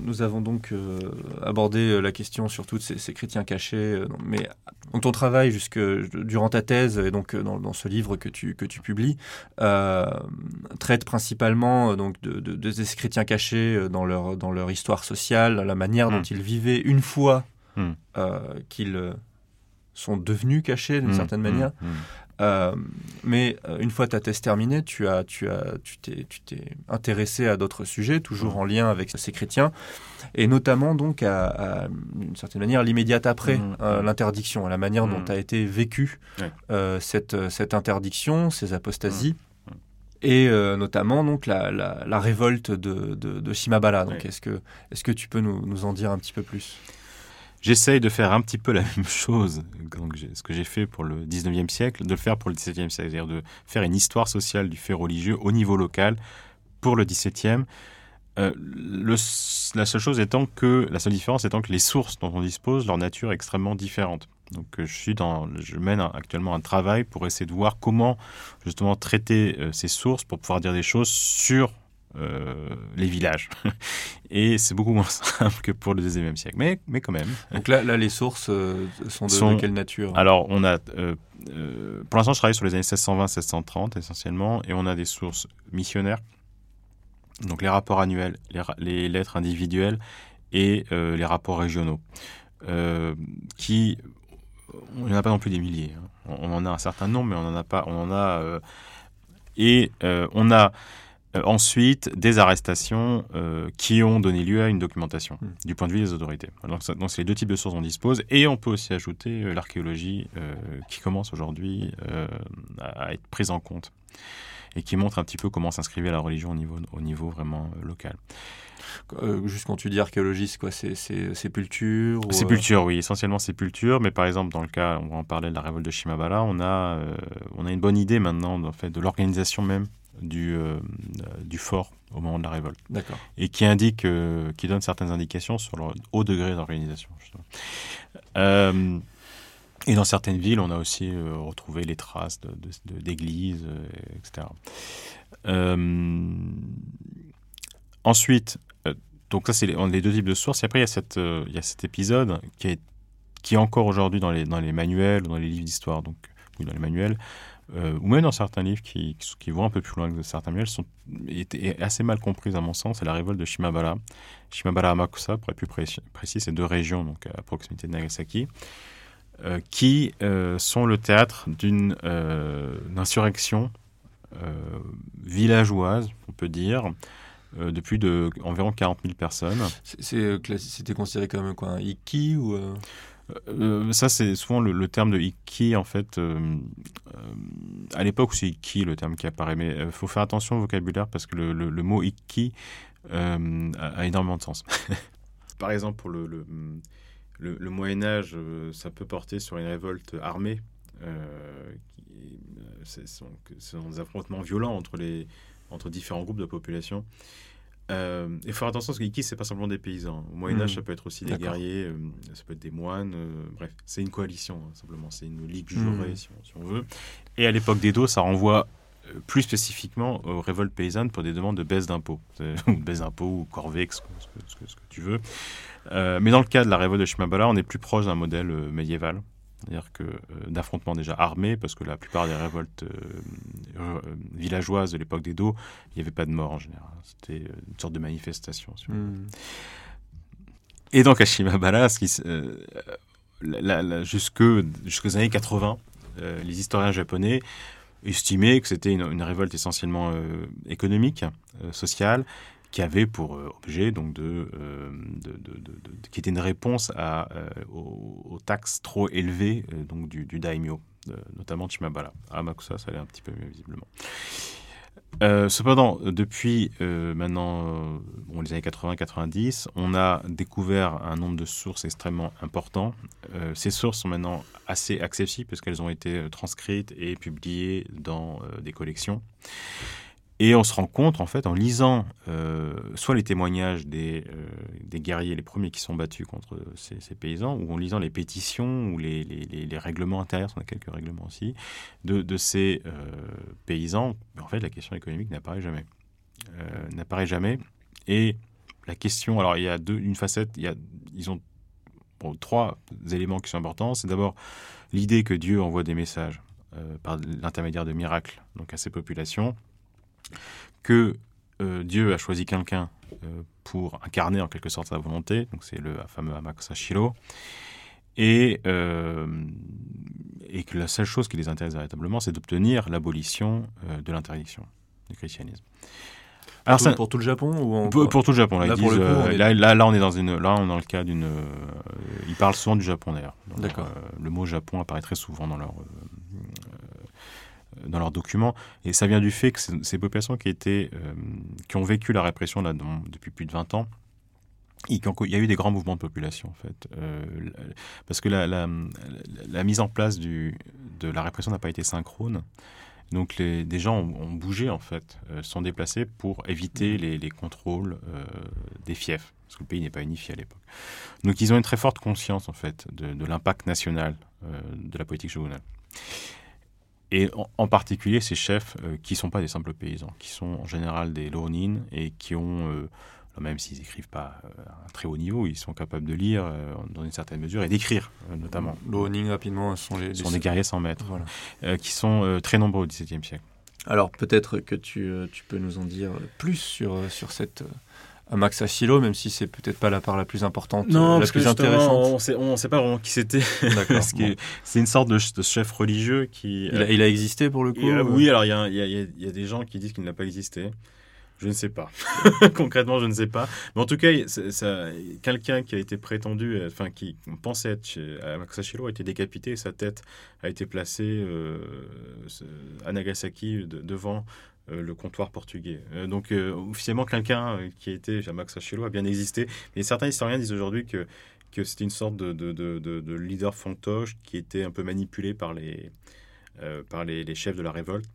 Nous avons donc euh, abordé euh, la question surtout de ces, chrétiens cachés, euh, mais donc ton travail jusque durant ta thèse et donc dans, ce livre que tu, que tu publies traite principalement donc de, ces chrétiens cachés dans leur, dans leur histoire sociale, la manière dont hmm. ils vivaient une fois hmm. qu'ils sont devenus cachés d'une hmm. certaine manière. Euh, mais euh, une fois ta thèse terminée, tu as, tu as, tu t'es, tu t'es intéressé à d'autres sujets, toujours en lien avec ces chrétiens, et notamment donc à, d'une certaine manière l'immédiate après mmh, euh, l'interdiction, à la manière dont mmh. a été vécue cette, cette interdiction, ces apostasies. Et notamment donc la, la, révolte de, de, Shimabara. Donc est-ce que, est-ce que tu peux nous, nous en dire un petit peu plus? J'essaye de faire un petit peu la même chose, ce que j'ai fait pour le 19e siècle, de le faire pour le 17e siècle, c'est-à-dire de faire une histoire sociale du fait religieux au niveau local pour le 17e. Euh, la seule chose étant que la seule différence étant que les sources dont on dispose, leur nature est extrêmement différente. Donc euh, je suis dans, je mène actuellement un travail pour essayer de voir comment justement traiter euh, ces sources pour pouvoir dire des choses sur euh, les villages. Et c'est beaucoup moins simple que pour le 19e siècle, mais, mais quand même. Donc là, là les sources euh, sont de, quelle nature? Alors, on a, euh, pour l'instant, je travaille sur les années 1620-1630 essentiellement, et on a des sources missionnaires, donc les rapports annuels, les, lettres individuelles et les rapports régionaux, qui, on n'en a pas non plus des milliers. Hein. On, en a un certain nombre, mais on en a pas, on en a, et on a ensuite, des arrestations euh, qui ont donné lieu à une documentation hmm. du point de vue des autorités. Donc, c'est les deux types de sources dont on dispose. Et on peut aussi ajouter euh, l'archéologie qui commence aujourd'hui à être prise en compte et qui montre un petit peu comment s'inscrivait la religion au niveau, au niveau vraiment local. juste quand tu dis archéologie, c'est quoi C'est sépulture Sépulture, oui, essentiellement sépulture. Mais par exemple, dans le cas, on va en parler de la révolte de Shimabara, on a, on a une bonne idée maintenant en fait, de l'organisation même du, euh, du fort au moment de la révolte. D'accord. Et qui indique, euh, qui donne certaines indications sur le haut degré d'organisation. Euh, et dans certaines villes, on a aussi retrouvé les traces d'églises, de, etc. ensuite, donc ça, c'est les, deux types de sources. Et après, il y a, cette, il y a cet épisode qui est, qui est encore aujourd'hui dans les, dans les manuels dans les livres d'histoire, donc, ou dans les manuels, ou même dans certains livres qui, qui, vont un peu plus loin que certains manuels, sont est, assez mal comprises à mon sens. C'est la révolte de Shimabara. Shimabara Amakusa, pour être plus précis, c'est deux régions donc à proximité de Nagasaki. Euh, qui euh, sont le théâtre d'une euh, insurrection villageoise, on peut dire, de plus de environ 40 000 personnes. C'était considéré comme quoi, un iki ou ça, c'est souvent le, terme de iki, en fait. à l'époque, c'est iki le terme qui apparaît, mais il faut faire attention au vocabulaire parce que le, mot iki a, énormément de sens. Par exemple, pour le, le, Moyen Âge, euh, ça peut porter sur une révolte armée. Euh, ce sont, des affrontements violents entre, les, entre différents groupes de population. Euh, et faire attention parce que ce c'est pas simplement des paysans. Au Moyen Âge, hmm. ça peut être aussi des guerriers, euh, ça peut être des moines. bref, c'est une coalition hein, simplement. C'est une ligue jurée hmm. si, on, veut. Et à l'époque d'Edo, ça renvoie plus spécifiquement aux révoltes paysannes pour des demandes de baisse d'impôts, ou baisse d'impôts ou corvée, ce ce que, tu veux. Euh, mais dans le cas de la révolte de Shimabara, on est plus proche d'un modèle euh, médiéval. C'est-à-dire que euh, d'affrontements déjà armés, parce que la plupart des révoltes villageoises de l'époque d'Edo, il n'y avait pas de mort en général. C'était une sorte de manifestation. Hmm. Et donc à Shimabara, jusqu'aux années 80, les historiens japonais estimaient que c'était une, révolte essentiellement économique, sociale, qui avait pour euh, objet donc euh, de, de, qui était une réponse à, euh, aux, taxes trop élevées donc du, daimyo, notamment Chimabara. À Makusa, ça allait un petit peu mieux visiblement. cependant, depuis maintenant bon, les années 80-90, on a découvert un nombre de sources extrêmement important. ces sources sont maintenant assez accessibles parce qu'elles ont été transcrites et publiées dans des collections. Et on se rend compte, en fait, en lisant euh, soit les témoignages des, euh, des, guerriers, les premiers qui sont battus contre ces, paysans, ou en lisant les pétitions ou les, les, règlements intérieurs, on a quelques règlements aussi, de, de ces euh, paysans, en fait, la question économique n'apparaît jamais. n'apparaît jamais. Et la question, alors il y a deux, une facette, il y a, ils ont trois éléments qui sont importants. C'est d'abord l'idée que Dieu envoie des messages par l'intermédiaire de miracles donc à ces populations que euh, Dieu a choisi quelqu'un euh, pour incarner en quelque sorte sa volonté, donc c'est le fameux Amakusa Shiro, et, euh, et que la seule chose qui les intéresse véritablement, c'est d'obtenir l'abolition de l'interdiction du christianisme. Alors, pour, pour, tout le Japon ou pour, tout le Japon. Là, là, là, on est dans une, là, on est dans le cas d'une. ils parlent souvent du Japon d'ailleurs. D'accord. le mot Japon apparaît très souvent dans leur dans leurs documents. Et ça vient du fait que ces populations qui, étaient, euh, qui ont vécu la répression là, depuis plus de 20 ans, il y a eu des grands mouvements de population, en fait. Euh, parce que la, la, la, mise en place du, de la répression n'a pas été synchrone. Donc les, des gens ont, bougé, en fait, euh, sont déplacés pour éviter mmh. les, les contrôles des fiefs, parce que le pays n'est pas unifié à l'époque. Donc ils ont une très forte conscience, en fait, de, de l'impact national de la politique shogunale et en, particulier ces chefs euh, qui ne sont pas des simples paysans, qui sont en général des lonin et qui ont, euh, même s'ils n'écrivent pas euh, à un très haut niveau, ils sont capables de lire dans une certaine mesure et d'écrire notamment. Lonin, rapidement, sont, les, sont des guerriers sans maître, voilà. qui sont très nombreux au XVIIe siècle. Alors peut-être que tu, tu, peux nous en dire plus sur, sur cette Max Achillo, même si c'est peut-être pas la part la plus importante, non, la plus intéressante. On ne sait pas vraiment qui c'était. C'est une sorte de, chef religieux qui. Il a, il a, existé pour le coup Oui, alors il y a, y, a, y a, des gens qui disent qu'il n'a pas existé. Je ne sais pas. Concrètement, je ne sais pas. Mais en tout cas, quelqu'un qui a été prétendu, enfin, qui pensait être chez, à Max Achillo a été décapité sa tête a été placée euh, à Nagasaki devant euh, le comptoir portugais. Euh, donc euh, officiellement, quelqu'un qui a été Max Achillo a bien existé. Mais certains historiens disent aujourd'hui que, que c'était une sorte de, de, de, de, leader fantoche qui était un peu manipulé par les, par les, chefs de la révolte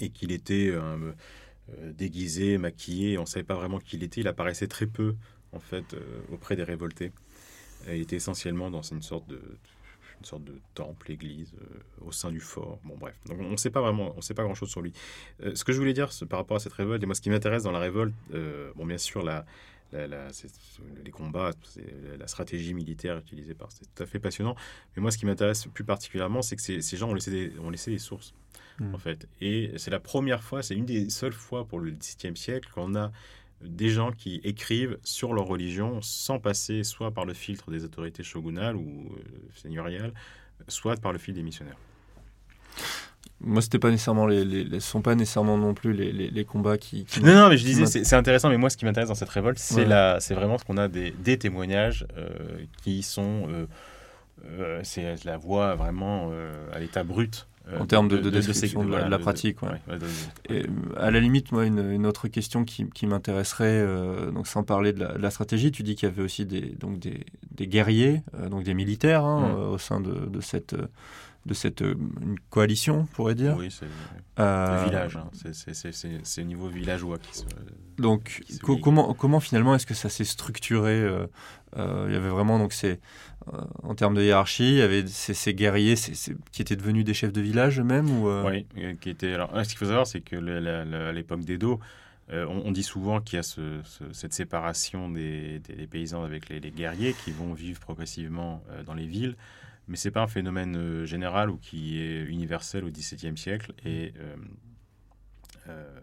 et qu'il était déguisé, maquillé. On ne savait pas vraiment qui il était. Il apparaissait très peu en fait auprès des révoltés. Il était essentiellement dans une sorte de une sorte de temple, église euh, au sein du fort. Bon, bref, donc on ne sait pas vraiment, on sait pas grand chose sur lui. Euh, ce que je voulais dire par rapport à cette révolte, et moi ce qui m'intéresse dans la révolte, euh, bon, bien sûr, la, les combats, la stratégie militaire utilisée par. C'est tout à fait passionnant. Mais moi, ce qui m'intéresse plus particulièrement, c'est que ces, gens ont laissé des, ont laissé des sources, hmm. en fait. Et c'est la première fois, c'est une des seules fois pour le XVIIe siècle qu'on a des gens qui écrivent sur leur religion sans passer soit par le filtre des autorités shogunales ou euh, seigneuriales, soit par le fil des missionnaires. Moi, c'était pas nécessairement les, les, sont pas nécessairement non plus les, les combats qui, Non, non, mais je disais, c'est intéressant. Mais moi, ce qui m'intéresse dans cette révolte, c'est la, c'est vraiment ce qu'on a des, des témoignages euh, qui sont, euh, euh, c'est la voix vraiment à l'état brut. En termes de, de, description de, la, pratique. Et, à la limite, moi, une, une autre question qui, qui m'intéresserait, donc sans parler de la, stratégie, tu dis qu'il y avait aussi des, donc des, des guerriers, donc des militaires hein, mmh. au sein de, cette de cette euh, une coalition, on pourrait dire. Oui, c'est euh, le village. Hein. C'est au niveau villageois qui se. Donc, comment, comment finalement est-ce que ça s'est structuré euh, Il y avait vraiment donc c'est en termes de hiérarchie, il y avait ces, guerriers qui étaient devenus des chefs de village eux-mêmes ou Oui, qui étaient. Alors, ce qu'il faut savoir, c'est que à l'époque d'Edo, on, dit souvent qu'il y a cette séparation des, paysans avec les, les, guerriers qui vont vivre progressivement dans les villes mais c'est pas un phénomène euh, général ou qui est universel au XVIIe siècle. Et euh, euh,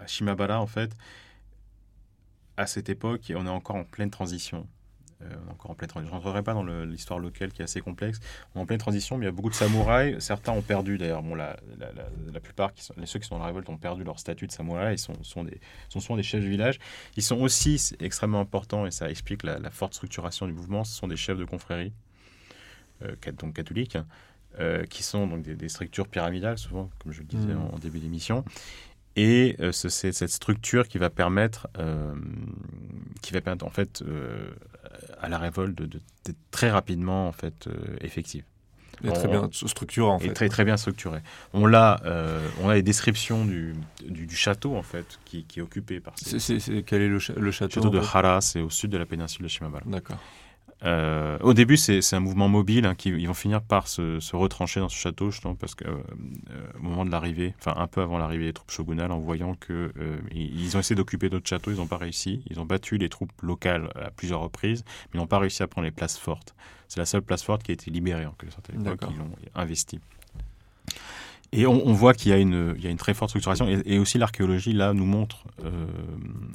à Shimabara, en fait, à cette époque, on est encore en pleine transition. Encore en pleine transition. Je ne rentrerai pas dans l'histoire locale qui est assez complexe. On est en pleine transition, mais il y a beaucoup de samouraïs. Certains ont perdu, d'ailleurs. Bon, la, la, plupart, qui sont, ceux qui sont dans la révolte, ont perdu leur statut de samouraï. Ils sont, sont, des, sont souvent des chefs de village. Ils sont aussi extrêmement importants, et ça explique la, forte structuration du mouvement. Ce sont des chefs de confrérie. Euh, donc catholiques, euh, qui sont donc des, structures pyramidales, souvent, comme je le disais mm. en, début d'émission. Et euh, c'est cette structure qui va permettre, qui va permettre en fait à la révolte d'être de, très rapidement en fait effective. très bien structurée en fait. très très bien structurée. On l'a, on a les descriptions du, du, château en fait qui, qui est occupé par. Ces... quel est le, château Le château de Hara, c'est au sud de la péninsule de Shimabara. D'accord. Euh, au début, c'est un mouvement mobile hein, qui ils vont finir par se, se, retrancher dans ce château, justement, parce qu'au euh, moment de l'arrivée, enfin un peu avant l'arrivée des troupes shogunales, en voyant que euh, ils ont essayé d'occuper d'autres châteaux, ils n'ont pas réussi. Ils ont battu les troupes locales à plusieurs reprises, mais ils n'ont pas réussi à prendre les places fortes. C'est la seule place forte qui a été libérée en quelque sorte à l'époque. Ils l'ont investi. Et on, voit qu'il y, a une, il y a une très forte structuration. Et, aussi l'archéologie, là, nous montre euh,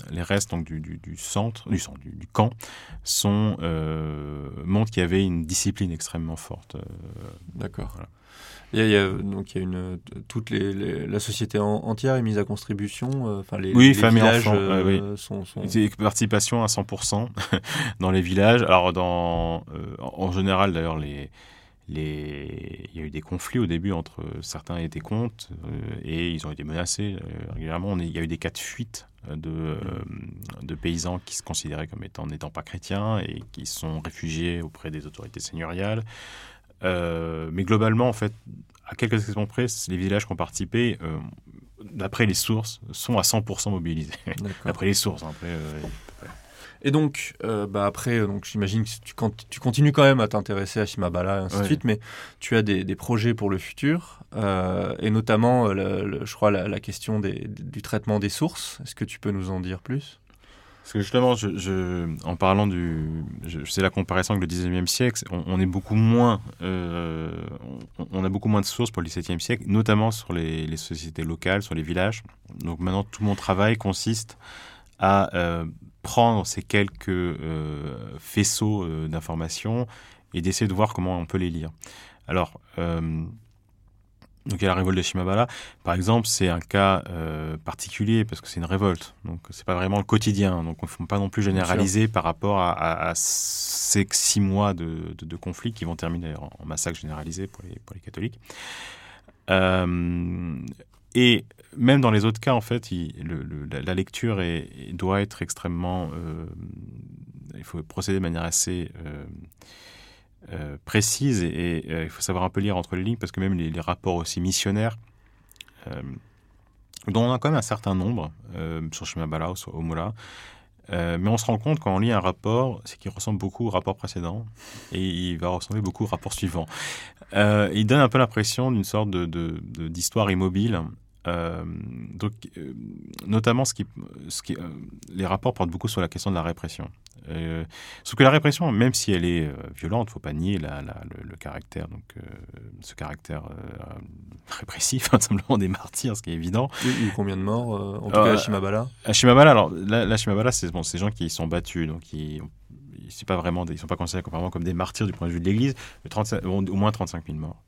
les restes donc, du, du, centre, du, centre, du, camp, sont, euh, montrent qu'il y avait une discipline extrêmement forte. Euh, D'accord. Il, y a, donc il y a une toute les, la société entière est mise à contribution. Enfin les, oui, les villages oui. sont, sont... participation à 100% dans les villages. Alors dans en général d'ailleurs les les... il y a eu des conflits au début entre certains et des comptes euh, et ils ont été menacés euh, régulièrement. il y a eu des cas de fuite euh, de, paysans qui se considéraient comme étant n'étant pas chrétiens et qui sont réfugiés auprès des autorités seigneuriales. mais globalement, en fait, à quelques exceptions près, les villages qui ont participé, d'après les sources, sont à 100% mobilisés. d'après les sources. Hein, après, et donc, euh, bah après, euh, donc j'imagine que tu, tu, continues quand même à t'intéresser à Shimabala et ainsi de suite, mais tu as des, projets pour le futur, euh, et notamment, je crois, la, question du traitement des sources. Est-ce que tu peux nous en dire plus? Parce que justement, je, en parlant du, je, sais la comparaison avec le 19e siècle, on, est beaucoup moins, on, a beaucoup moins de sources pour le 17e siècle, notamment sur les, les, sociétés locales, sur les villages. Donc maintenant, tout mon travail consiste à prendre ces quelques euh, faisceaux euh, d'informations et d'essayer de voir comment on peut les lire. Alors, euh, donc il y a la révolte de Shimabara, par exemple, c'est un cas particulier parce que c'est une révolte, donc c'est pas vraiment le quotidien, donc on ne faut pas non plus généraliser par rapport à, ces six mois de, de, conflit qui vont terminer en massacre généralisé pour les, pour les catholiques. et même dans les autres cas, en fait, la, lecture doit être extrêmement. Euh, il faut procéder de manière assez euh, euh, précise et, il faut savoir un peu lire entre les lignes parce que même les, rapports aussi missionnaires, dont on a quand même un certain nombre sur Shimabala ou sur Omura, mais on se rend compte quand on lit un rapport, c'est qu'il ressemble beaucoup au rapport précédent et il va ressembler beaucoup au rapport suivant. il donne un peu l'impression d'une sorte d'histoire de, immobile donc, notamment, ce qui, ce qui, les rapports portent beaucoup sur la question de la répression. sauf que la répression, même si elle est violente, faut pas nier la, le, caractère, donc ce caractère répressif, hein, simplement des martyrs, ce qui est évident. Il y a combien de morts, en tout cas à Shimabala? À Shimabala, alors là, Shimabala, c'est bon, ces gens qui sont battus, donc qui c'est pas vraiment, ils sont pas considérés vraiment comme des martyrs du point de vue de l'Église, au moins 35 000 morts.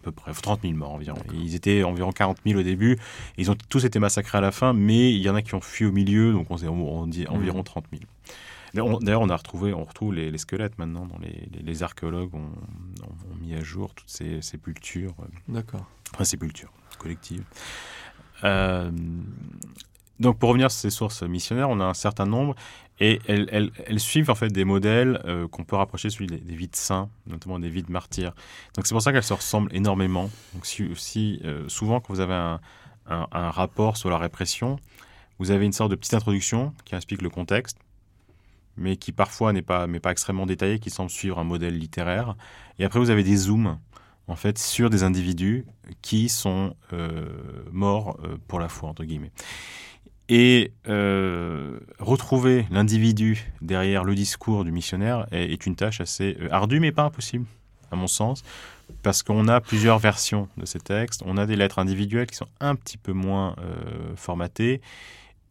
À peu près, 30 000 morts environ. ils étaient environ 40 000 au début. Ils ont tous été massacrés à la fin, mais il y en a qui ont fui au milieu, donc on, dit environ 30 000. D'ailleurs, on a retrouvé, on retrouve les, squelettes maintenant. Dans les, archéologues ont, mis à jour toutes ces sépultures. Euh, D'accord. Enfin, sépultures collectives. Euh, donc, pour revenir sur ces sources missionnaires, on a un certain nombre. Et elles, suivent en fait des modèles euh, qu'on peut rapprocher celui des, vies de saints, notamment des vies de martyrs. Donc c'est pour ça qu'elles se ressemblent énormément. Donc si, euh, souvent quand vous avez un, rapport sur la répression, vous avez une sorte de petite introduction qui explique le contexte, mais qui parfois n'est pas, pas extrêmement détaillé, qui semble suivre un modèle littéraire. Et après vous avez des zooms en fait sur des individus qui sont euh, morts pour la foi entre guillemets. Et euh, retrouver l'individu derrière le discours du missionnaire est, une tâche assez euh, ardue, mais pas impossible, à mon sens, parce qu'on a plusieurs versions de ces textes. On a des lettres individuelles qui sont un petit peu moins euh, formatées,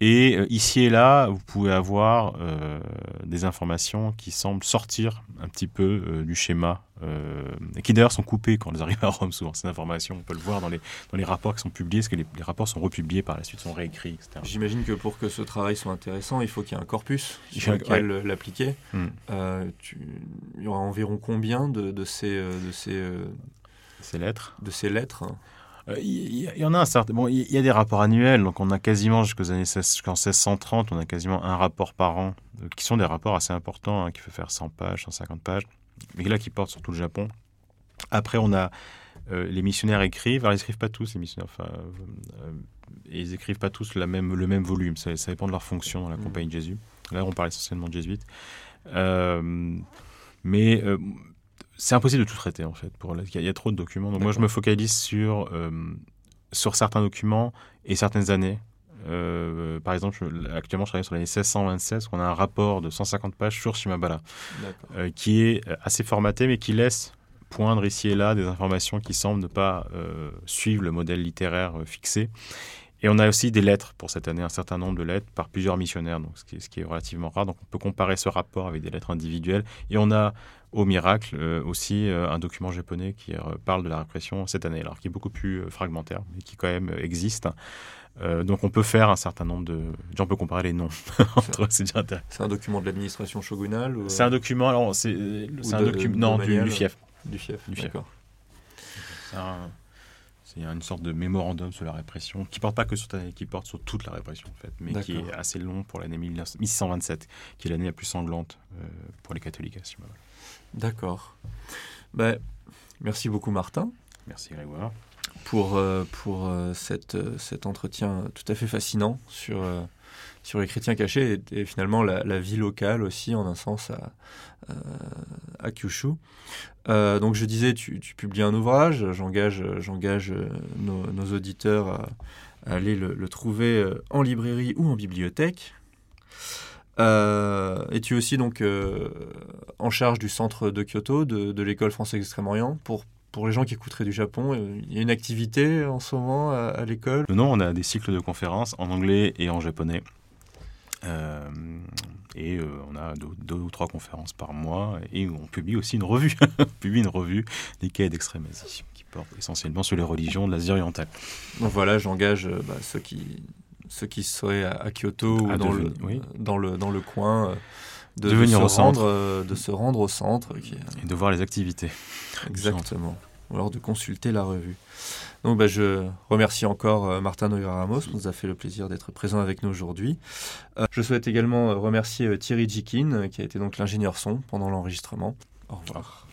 et euh, ici et là, vous pouvez avoir euh, des informations qui semblent sortir un petit peu euh, du schéma, et qui d'ailleurs sont coupées quand elles arrivent à Rome, souvent ces informations. On peut le voir dans les, dans les rapports qui sont publiés, parce que les, rapports sont republiés par la suite, sont réécrits, etc. J'imagine que pour que ce travail soit intéressant, il faut qu'il y ait un corpus sur lequel l'appliquer. Hmm. il y aura environ combien de, de ces... de ces, ces lettres? De ces lettres? Il y, en a un certain. Bon, il y a des rapports annuels, donc on a quasiment jusqu'aux années 1630, on a quasiment un rapport par an, euh, qui sont des rapports assez importants, hein, qui fait faire 100 pages, 150 pages, mais là qui portent sur tout le Japon. Après, on a euh, les missionnaires écrivent, alors ils écrivent pas tous les missionnaires, enfin, euh, ils écrivent pas tous la même, le même volume, ça, dépend de leur fonction dans la mm. compagnie de Jésus. Là, on parle essentiellement de jésuites. mais c'est impossible de tout traiter en fait. Pour il y a trop de documents. Donc moi je me focalise sur euh, sur certains documents et certaines années. Euh, par exemple, actuellement, je travaille sur l'année 1627, on a un rapport de 150 pages sur Shimabala, euh, qui est assez formaté, mais qui laisse poindre ici et là des informations qui semblent ne pas suivre le modèle littéraire fixé. Et on a aussi des lettres pour cette année, un certain nombre de lettres par plusieurs missionnaires, donc ce qui, est, ce qui est relativement rare. Donc on peut comparer ce rapport avec des lettres individuelles. Et on a au miracle euh, aussi euh, un document japonais qui euh, parle de la répression cette année, alors qui est beaucoup plus fragmentaire, mais qui quand même existe. donc on peut faire un certain nombre de... On peut comparer les noms entre c'est C'est un document de l'administration shogunale C'est un document, alors c'est un document... Non, du, fief. Du fief, d'accord. C'est une sorte de mémorandum sur la répression qui porte pas que sur qui porte sur toute la répression en fait, mais qui est assez long pour l'année 1627, qui est l'année la plus sanglante pour les catholiques à ce moment-là. D'accord. Ben, merci beaucoup Martin. Merci Grégoire. Pour, euh, pour euh, cette, euh, cet entretien tout à fait fascinant sur, sur les chrétiens cachés et, finalement la, vie locale aussi en un sens à, à Kyushu. Donc je disais, tu, publies un ouvrage, j'engage, j'engage nos, auditeurs à, aller le trouver en librairie ou en bibliothèque. Euh, et tu es aussi donc euh, en charge du centre de Kyoto, de, l'école française Extrême-Orient, pour les gens qui écouteraient du Japon, euh, il y a une activité en ce moment à, l'école? Non, on a des cycles de conférences en anglais et en japonais. Et on a deux, ou trois conférences par mois et on publie aussi une revue, on publie une revue des quais d'extrême-Asie qui porte essentiellement sur les religions de l'Asie orientale. Donc voilà, j'engage bah, ceux qui ceux qui seraient à, Kyoto ou dans, le, dans, le, dans le coin. Euh, de, venir se au rendre, euh, de se rendre au centre. Et de voir les activités. Exactement. Ou alors de consulter la revue. Donc bah, je remercie encore euh, Martin Noira qui nous a fait le plaisir d'être présent avec nous aujourd'hui. je souhaite également remercier Thierry Jikin, qui a été donc l'ingénieur son pendant l'enregistrement. Au revoir.